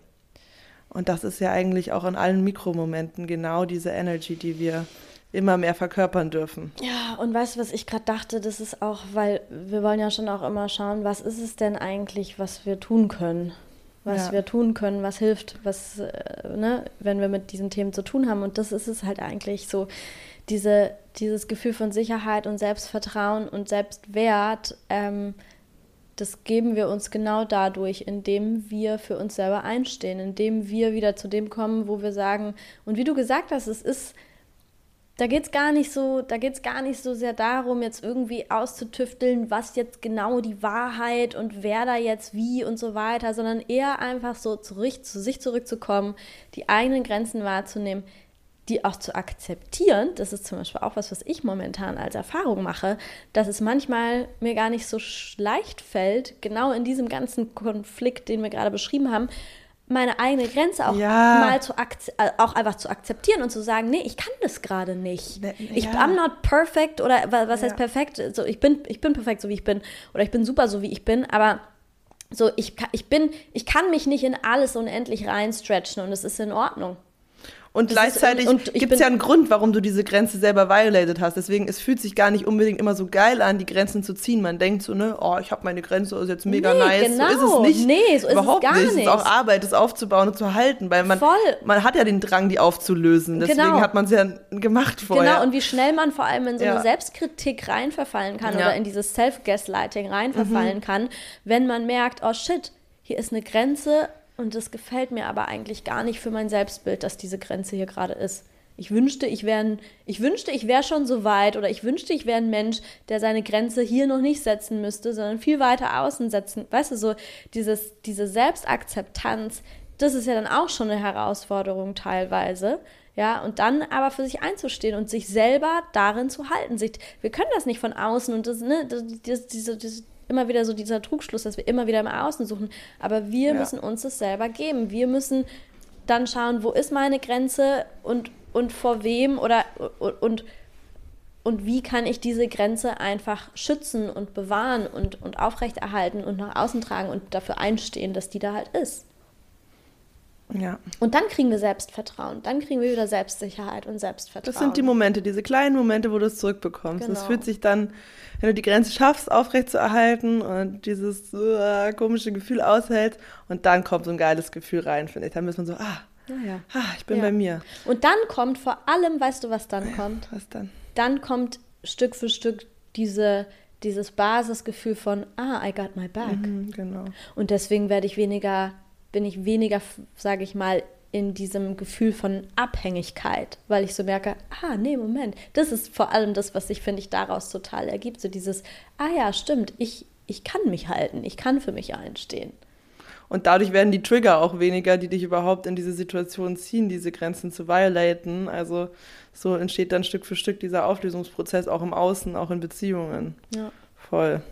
B: Und das ist ja eigentlich auch in allen Mikromomenten genau diese Energy, die wir immer mehr verkörpern dürfen.
A: Ja, und weißt du, was ich gerade dachte, das ist auch, weil wir wollen ja schon auch immer schauen, was ist es denn eigentlich, was wir tun können? Was ja. wir tun können, was hilft, was, äh, ne, wenn wir mit diesen Themen zu tun haben. Und das ist es halt eigentlich so, diese, dieses Gefühl von Sicherheit und Selbstvertrauen und Selbstwert, ähm, das geben wir uns genau dadurch, indem wir für uns selber einstehen, indem wir wieder zu dem kommen, wo wir sagen, und wie du gesagt hast, es ist, da geht es gar nicht so, da geht gar nicht so sehr darum, jetzt irgendwie auszutüfteln, was jetzt genau die Wahrheit und wer da jetzt wie und so weiter, sondern eher einfach so zurück, zu sich zurückzukommen, die eigenen Grenzen wahrzunehmen, die auch zu akzeptieren, das ist zum Beispiel auch was, was ich momentan als Erfahrung mache, dass es manchmal mir gar nicht so leicht fällt, genau in diesem ganzen Konflikt, den wir gerade beschrieben haben, meine eigene Grenze auch ja. mal zu äh, auch einfach zu akzeptieren und zu sagen, nee, ich kann das gerade nicht. Ne, ich ja. I'm not perfect oder was heißt ja. perfekt? So ich bin ich bin perfekt so wie ich bin oder ich bin super so wie ich bin, aber so ich ich bin ich kann mich nicht in alles unendlich reinstretchen und es ist in Ordnung.
B: Und das gleichzeitig gibt es ja einen Grund, warum du diese Grenze selber violated hast. Deswegen, es fühlt sich gar nicht unbedingt immer so geil an, die Grenzen zu ziehen. Man denkt so, ne, oh, ich habe meine Grenze, ist jetzt mega nee, nice.
A: Genau.
B: So ist es genau. nicht.
A: Nee, so ist Überhaupt es gar nicht.
B: Es ist auch Arbeit, das aufzubauen und zu halten, weil man, Voll. man hat ja den Drang, die aufzulösen. Deswegen genau. hat man es ja gemacht vorher.
A: Genau, und wie schnell man vor allem in so eine ja. Selbstkritik reinverfallen kann ja. oder in dieses Self-Gaslighting reinverfallen mhm. kann, wenn man merkt, oh shit, hier ist eine Grenze und das gefällt mir aber eigentlich gar nicht für mein Selbstbild, dass diese Grenze hier gerade ist. Ich wünschte, ich wäre ich wünschte, ich wäre schon so weit oder ich wünschte, ich wäre ein Mensch, der seine Grenze hier noch nicht setzen müsste, sondern viel weiter außen setzen. Weißt du, so dieses, diese Selbstakzeptanz, das ist ja dann auch schon eine Herausforderung teilweise. Ja, und dann aber für sich einzustehen und sich selber darin zu halten. Wir können das nicht von außen und das, ne, das, das, diese, diese, immer wieder so dieser Trugschluss, dass wir immer wieder im Außen suchen. Aber wir ja. müssen uns das selber geben. Wir müssen dann schauen, wo ist meine Grenze und, und vor wem oder und, und wie kann ich diese Grenze einfach schützen und bewahren und, und aufrechterhalten und nach außen tragen und dafür einstehen, dass die da halt ist.
B: Ja.
A: Und dann kriegen wir Selbstvertrauen, dann kriegen wir wieder Selbstsicherheit und Selbstvertrauen.
B: Das sind die Momente, diese kleinen Momente, wo du es zurückbekommst.
A: Genau.
B: Das fühlt sich dann, wenn du die Grenze schaffst, aufrechtzuerhalten und dieses uh, komische Gefühl aushältst und dann kommt so ein geiles Gefühl rein, finde ich. Dann ist man so, ah,
A: ja.
B: ah ich bin
A: Ja.
B: bei mir.
A: Und dann kommt vor allem, weißt du, was dann kommt?
B: Was dann?
A: Dann kommt Stück für Stück diese, dieses Basisgefühl von, ah, I got my back.
B: Mhm, genau.
A: Und deswegen werde ich weniger, bin ich weniger, sage ich mal, in diesem Gefühl von Abhängigkeit, weil ich so merke, ah, nee, Moment, das ist vor allem das, was sich, finde ich, daraus total ergibt. So dieses, ah ja, stimmt, ich, ich kann mich halten, ich kann für mich einstehen.
B: Und dadurch werden die Trigger auch weniger, die dich überhaupt in diese Situation ziehen, diese Grenzen zu violaten. Also so entsteht dann Stück für Stück dieser Auflösungsprozess auch im Außen, auch in Beziehungen.
A: Ja.
B: Voll.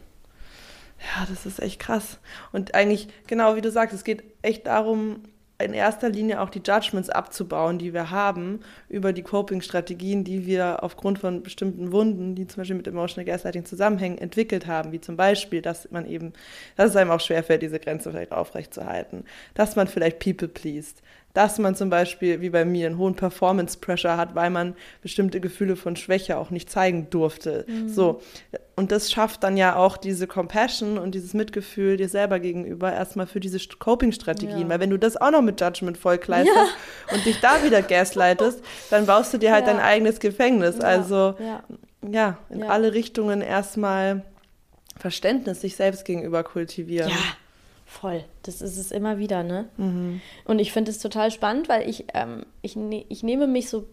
B: Ja, das ist echt krass. Und eigentlich, genau wie du sagst, es geht echt darum, in erster Linie auch die Judgments abzubauen, die wir haben über die Coping-Strategien, die wir aufgrund von bestimmten Wunden, die zum Beispiel mit Emotional Gaslighting zusammenhängen, entwickelt haben. Wie zum Beispiel, dass man eben, dass es einem auch schwerfällt, diese Grenze vielleicht aufrechtzuerhalten, dass man vielleicht people pleased, dass man zum Beispiel, wie bei mir, einen hohen Performance-Pressure hat, weil man bestimmte Gefühle von Schwäche auch nicht zeigen durfte. So. Und das schafft dann ja auch diese Compassion und dieses Mitgefühl dir selber gegenüber erstmal für diese St- Coping-Strategien.
A: Ja.
B: Weil wenn du das auch noch mit Judgment vollkleistest und dich da wieder gaslightest, dann baust du dir halt
A: Ja.
B: dein eigenes Gefängnis.
A: Ja,
B: Also
A: ja.
B: ja, in
A: Ja.
B: alle Richtungen erstmal Verständnis sich selbst gegenüber kultivieren.
A: Ja, voll. Das ist es immer wieder, ne?
B: Mhm.
A: Und ich finde es total spannend, weil ich, ähm, ich, ne ich nehme mich so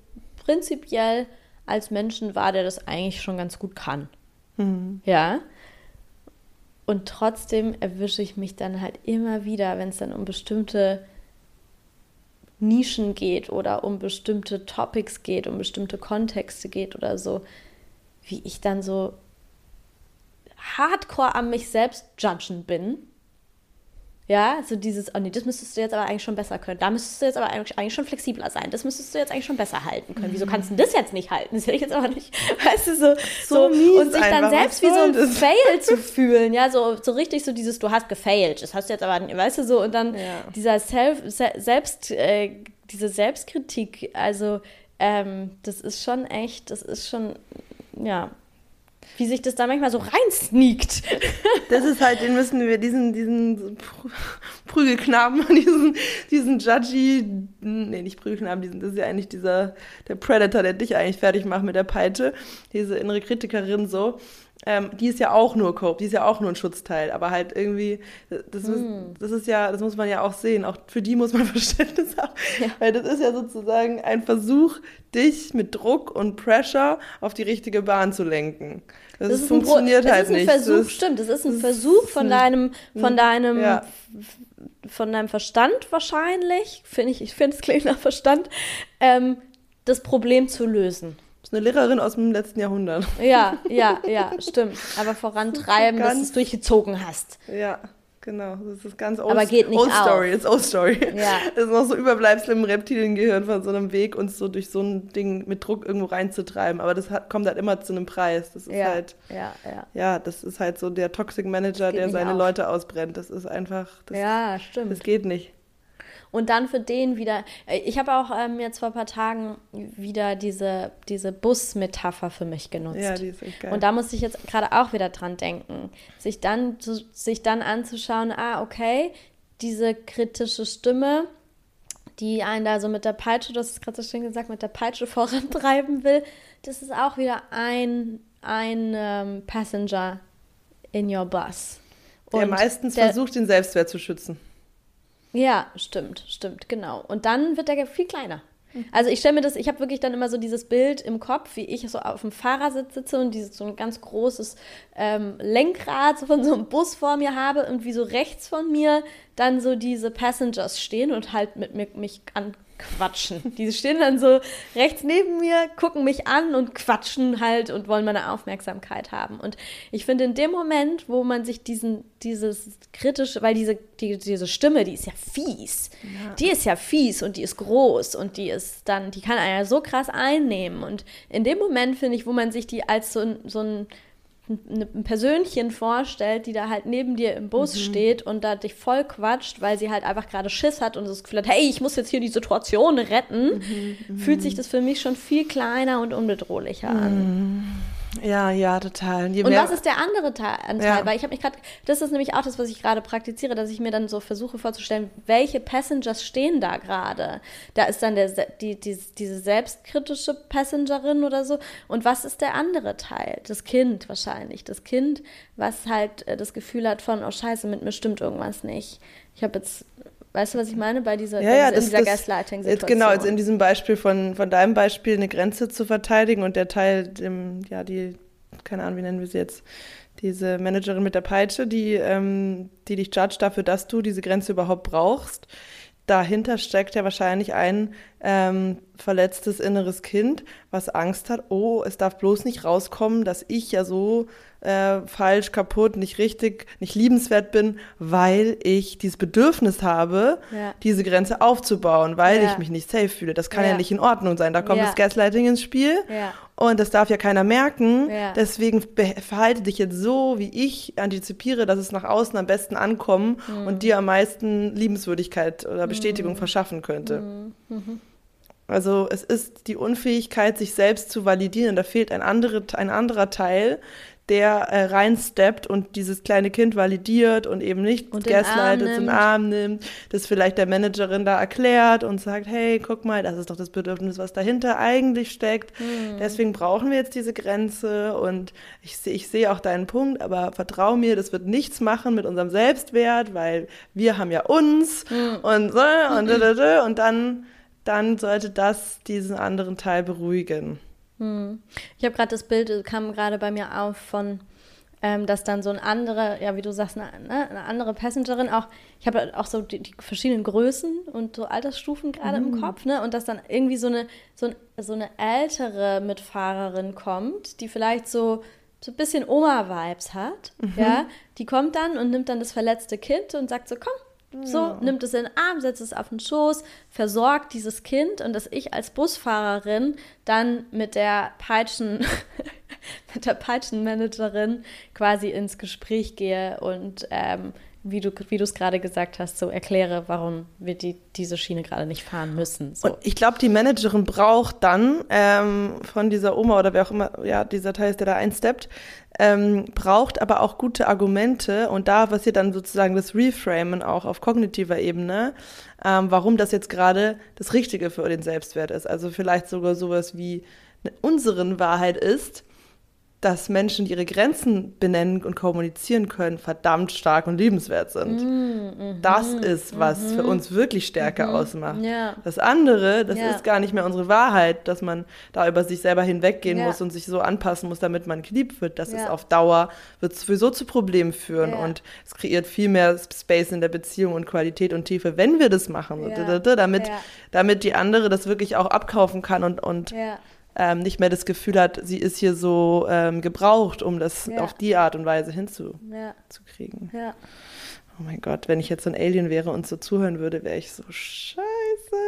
A: prinzipiell als Menschen wahr, der das eigentlich schon ganz gut kann.
B: Mhm.
A: Ja. Und trotzdem erwische ich mich dann halt immer wieder, wenn es dann um bestimmte Nischen geht oder um bestimmte Topics geht, um bestimmte Kontexte geht oder so, wie ich dann so hardcore an mich selbst judgen bin. Ja, so dieses, oh nee, das müsstest du jetzt aber eigentlich schon besser können. Da müsstest du jetzt aber eigentlich eigentlich schon flexibler sein. Das müsstest du jetzt eigentlich schon besser halten können. Wieso kannst du das jetzt nicht halten? Das hätte ich jetzt aber nicht, weißt du, so,
B: So mies
A: und sich dann selbst wie so ein
B: das?
A: Fail zu fühlen. Ja, so, so richtig so dieses, du hast gefailt. Das hast du jetzt aber, weißt du, so, und dann
B: Ja.
A: dieser Self, se, Selbst, äh, diese Selbstkritik, also, ähm, das ist schon echt, das ist schon, ja, wie sich das da manchmal so reinsneakt.
B: Das ist halt, den müssen wir, diesen, diesen Prü- Prügelknaben, diesen, diesen Judgy, nee, nicht Prügelknaben, diesen, das ist ja eigentlich dieser, der Predator, der dich eigentlich fertig macht mit der Peitsche, diese innere Kritikerin so, ähm, die ist ja auch nur Cope, die ist ja auch nur ein Schutzteil, aber halt irgendwie, das, ist, das ist ja, das muss man ja auch sehen, auch für die muss man Verständnis haben, weil das ist ja sozusagen ein Versuch, dich mit Druck und Pressure auf die richtige Bahn zu lenken. Das,
A: Das ist
B: funktioniert
A: ein,
B: halt
A: das ist ein
B: nicht.
A: Versuch,
B: Das-
A: stimmt, das ist ein
B: das
A: Versuch von
B: ein-
A: deinem, von deinem,
B: Ja.
A: von deinem Verstand wahrscheinlich, finde ich, ich finde es klingt nach Verstand, ähm, das Problem zu lösen.
B: Das ist eine Lehrerin aus dem letzten Jahrhundert.
A: Ja, ja, ja, stimmt. Aber vorantreiben, dass du es durchgezogen hast.
B: Ja, genau. Das ist ganz old,
A: Aber geht nicht
B: old
A: auf.
B: Story. It's old Story.
A: Ja.
B: Das ist noch so Überbleibsel im Reptiliengehirn von so einem Weg, uns so durch so ein Ding mit Druck irgendwo reinzutreiben. Aber das hat, kommt halt immer zu einem Preis. Das ist
A: Ja,
B: halt,
A: ja, ja.
B: ja, das ist halt so der Toxic Manager, der seine
A: auf.
B: Leute ausbrennt. Das ist einfach, das,
A: Ja, stimmt.
B: das geht nicht.
A: Und dann für den wieder, äh, ich habe auch ähm, jetzt vor ein paar Tagen wieder diese, diese Bus-Metapher für mich genutzt.
B: Ja, die ist echt geil.
A: Und da musste ich jetzt gerade auch wieder dran denken, sich dann, zu, sich dann anzuschauen, ah, okay, diese kritische Stimme, die einen da so mit der Peitsche, du hast es gerade so schön gesagt, mit der Peitsche vorantreiben will, das ist auch wieder ein, ein ähm, Passenger in your bus.
B: der
A: Und
B: meistens
A: der-
B: versucht, den Selbstwert zu schützen.
A: Ja, stimmt, stimmt, genau. Und dann wird der viel kleiner. Also ich stelle mir das, ich habe wirklich dann immer so dieses Bild im Kopf, wie ich so auf dem Fahrersitz sitze und dieses so ein ganz großes ähm, Lenkrad von so einem Bus vor mir habe und wie so rechts von mir dann so diese Passengers stehen und halt mit mir mich anquatschen. Die stehen dann so rechts neben mir, gucken mich an und quatschen halt und wollen meine Aufmerksamkeit haben. Und ich finde in dem Moment, wo man sich diesen, dieses kritische, weil diese, die, diese Stimme, die ist ja fies. Die ist ja fies und die ist groß und die ist dann, die kann einen ja so krass einnehmen. Und in dem Moment finde ich, wo man sich die als so so ein ein Persönchen vorstellt, die da halt neben dir im Bus mhm. steht und da dich voll quatscht, weil sie halt einfach gerade Schiss hat und das Gefühl hat, hey, ich muss jetzt hier die Situation retten, mhm. mhm. fühlt sich das für mich schon viel kleiner und unbedrohlicher an.
B: Ja, ja, total.
A: und was ist der andere Teil? Ja. Weil ich habe mich gerade, das ist nämlich auch das, was ich gerade praktiziere, dass ich mir dann so versuche vorzustellen, welche Passengers stehen da gerade. Da ist dann der, die, die, diese selbstkritische Passengerin oder so. Und was ist der andere Teil? Das Kind wahrscheinlich. Das Kind, was halt äh, das Gefühl hat von, oh scheiße, mit mir stimmt irgendwas nicht. Ich habe jetzt Weißt du, was ich meine bei dieser,
B: ja, ja, in
A: dieser
B: Gaslighting-Situation? Genau, jetzt in diesem Beispiel von, von deinem Beispiel eine Grenze zu verteidigen und der Teil, dem, ja, die, keine Ahnung, wie nennen wir sie jetzt, diese Managerin mit der Peitsche, die, ähm, die dich judge dafür, dass du diese Grenze überhaupt brauchst. Dahinter steckt ja wahrscheinlich ein ähm, verletztes inneres Kind, was Angst hat, oh, es darf bloß nicht rauskommen, dass ich ja so äh, falsch, kaputt, nicht richtig, nicht liebenswert bin, weil ich dieses Bedürfnis habe, ja. diese Grenze aufzubauen, weil ja. ich mich nicht safe fühle. Das kann ja, ja nicht in Ordnung sein. Da kommt das Gaslighting ins Spiel und das darf ja keiner merken. Deswegen verhalte dich jetzt so, wie ich antizipiere, dass es nach außen am besten ankommen mhm. und dir am meisten Liebenswürdigkeit oder Bestätigung mhm. verschaffen könnte. Mhm. mhm. Also es ist die Unfähigkeit, sich selbst zu validieren. Da fehlt ein, andere, ein anderer Teil, der äh, reinsteppt und dieses kleine Kind validiert und eben nicht und gaslightet, in Arm nimmt, das vielleicht der Managerin da erklärt und sagt, hey, guck mal, das ist doch das Bedürfnis, was dahinter eigentlich steckt. Hm. Deswegen brauchen wir jetzt diese Grenze und ich, ich sehe auch deinen Punkt, aber vertrau mir, das wird nichts machen mit unserem Selbstwert, weil wir haben ja uns hm. und so und, und dann, dann sollte das diesen anderen Teil beruhigen.
A: Hm. Ich habe gerade das Bild, kam gerade bei mir auf von, ähm, dass dann so ein andere, ja, wie du sagst, eine, ne, eine andere Passengerin auch, ich habe auch so die, die, verschiedenen Größen und so Altersstufen gerade mhm. im Kopf, ne? Und dass dann irgendwie so eine, so, ein, so eine ältere Mitfahrerin kommt, die vielleicht so so ein bisschen Oma-Vibes hat, mhm. ja, die kommt dann und nimmt dann das verletzte Kind und sagt so, komm, so, nimmt es in den Arm, setzt es auf den Schoß, versorgt dieses Kind und dass ich als Busfahrerin dann mit der Peitschen, mit der Peitschenmanagerin quasi ins Gespräch gehe und ähm, wie du es gerade gesagt hast, so erkläre, warum wir die, diese Schiene gerade nicht fahren müssen. So.
B: Und ich glaube, die Managerin braucht dann ähm, von dieser Oma oder wer auch immer, ja, dieser Teil ist, der da einsteppt, ähm, braucht aber auch gute Argumente und da passiert dann sozusagen das Reframen auch auf kognitiver Ebene, ähm, warum das jetzt gerade das Richtige für den Selbstwert ist. Also vielleicht sogar sowas wie unseren Wahrheit ist, dass Menschen, die ihre Grenzen benennen und kommunizieren können, verdammt stark und liebenswert sind. Mm, mm, das ist, was mm, für uns wirklich Stärke mhm. ausmacht. Ja. Das andere, das ja. ist gar nicht mehr unsere Wahrheit, dass man da über sich selber hinweggehen ja. muss und sich so anpassen muss, damit man geliebt wird. Das ist auf Dauer, wird sowieso zu Problemen führen und es kreiert viel mehr Space in der Beziehung und Qualität und Tiefe, wenn wir das machen, damit, damit die andere das wirklich auch abkaufen kann und, und ähm, nicht mehr das Gefühl hat, sie ist hier so ähm, gebraucht, um das ja. auf die Art und Weise hinzukriegen. Ja. ja. Oh mein Gott, wenn ich jetzt so ein Alien wäre und so zuhören würde, wäre ich so scheiße.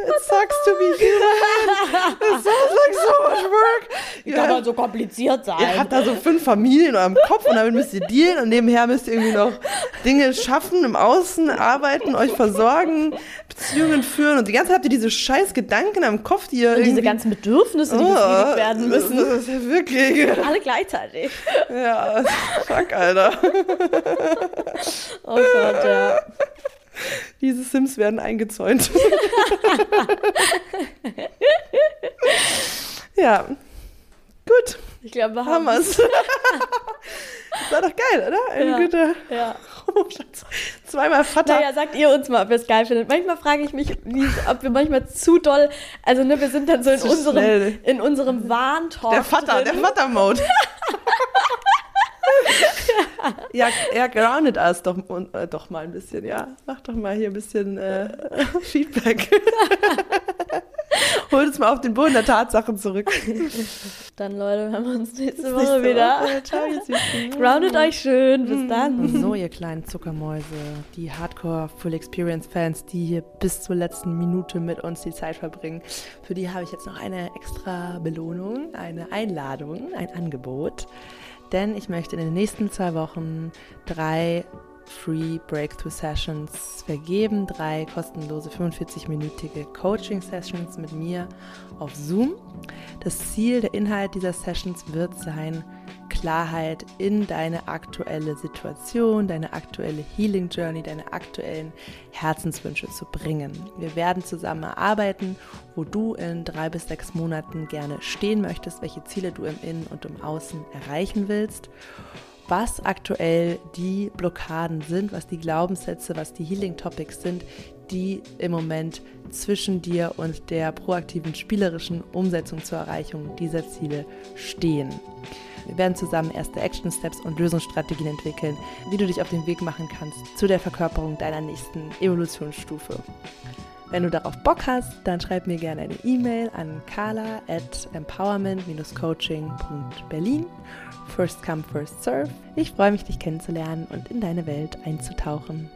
B: It sucks to be human. It sounds like so much work.
A: Wie kann man so kompliziert sein?
B: Ihr habt da so fünf Familien in eurem Kopf und damit müsst ihr dealen und nebenher müsst ihr irgendwie noch Dinge schaffen, im Außen arbeiten, euch versorgen, Beziehungen führen und die ganze Zeit habt ihr diese scheiß Gedanken am Kopf, die ihr
A: Und diese ganzen Bedürfnisse, die oh, befriedigt werden müssen.
B: Das ist ja wirklich.
A: Alle gleichzeitig.
B: Ja, fuck, Alter.
A: Oh Gott, ja.
B: Diese Sims werden eingezäunt. ja. Gut.
A: Ich glaube, wir
B: haben es. das war doch geil, oder? Eine ja. gute.
A: Ja.
B: Zweimal Vater.
A: Naja, sagt ihr uns mal, ob ihr es geil findet. Manchmal frage ich mich, wie, ob wir manchmal zu doll, also ne, wir sind dann so in unserem, in unserem Warntalk.
B: Der Vater, drin. der Vater-Mode. ja, er grounded us doch, äh, doch mal ein bisschen, ja. Mach doch mal hier ein bisschen äh, Feedback. Holt uns mal auf den Boden der Tatsachen zurück.
A: Dann, Leute, hören wir uns nächste Woche nächste wieder. Ciao, Groundet euch schön. Bis dann.
B: So, ihr kleinen Zuckermäuse, die Hardcore Full Experience Fans, die hier bis zur letzten Minute mit uns die Zeit verbringen. Für die habe ich jetzt noch eine extra Belohnung, eine Einladung, ein Angebot. Denn ich möchte in den nächsten zwei Wochen drei Free Breakthrough Sessions vergeben, drei kostenlose 45-minütige Coaching Sessions mit mir auf Zoom. Das Ziel, der Inhalt dieser Sessions wird sein, Klarheit in deine aktuelle Situation, deine aktuelle Healing Journey, deine aktuellen Herzenswünsche zu bringen. Wir werden zusammen erarbeiten, wo du in drei bis sechs Monaten gerne stehen möchtest, welche Ziele du im Innen und im Außen erreichen willst was aktuell die Blockaden sind, was die Glaubenssätze, was die Healing Topics sind, die im Moment zwischen dir und der proaktiven spielerischen Umsetzung zur Erreichung dieser Ziele stehen. Wir werden zusammen erste Action Steps und Lösungsstrategien entwickeln, wie du dich auf den Weg machen kannst zu der Verkörperung deiner nächsten Evolutionsstufe. Wenn du darauf Bock hast, dann schreib mir gerne eine E-Mail an carla at empowerment-coaching.berlin. First come, first serve. Ich freue mich, dich kennenzulernen und in deine Welt einzutauchen.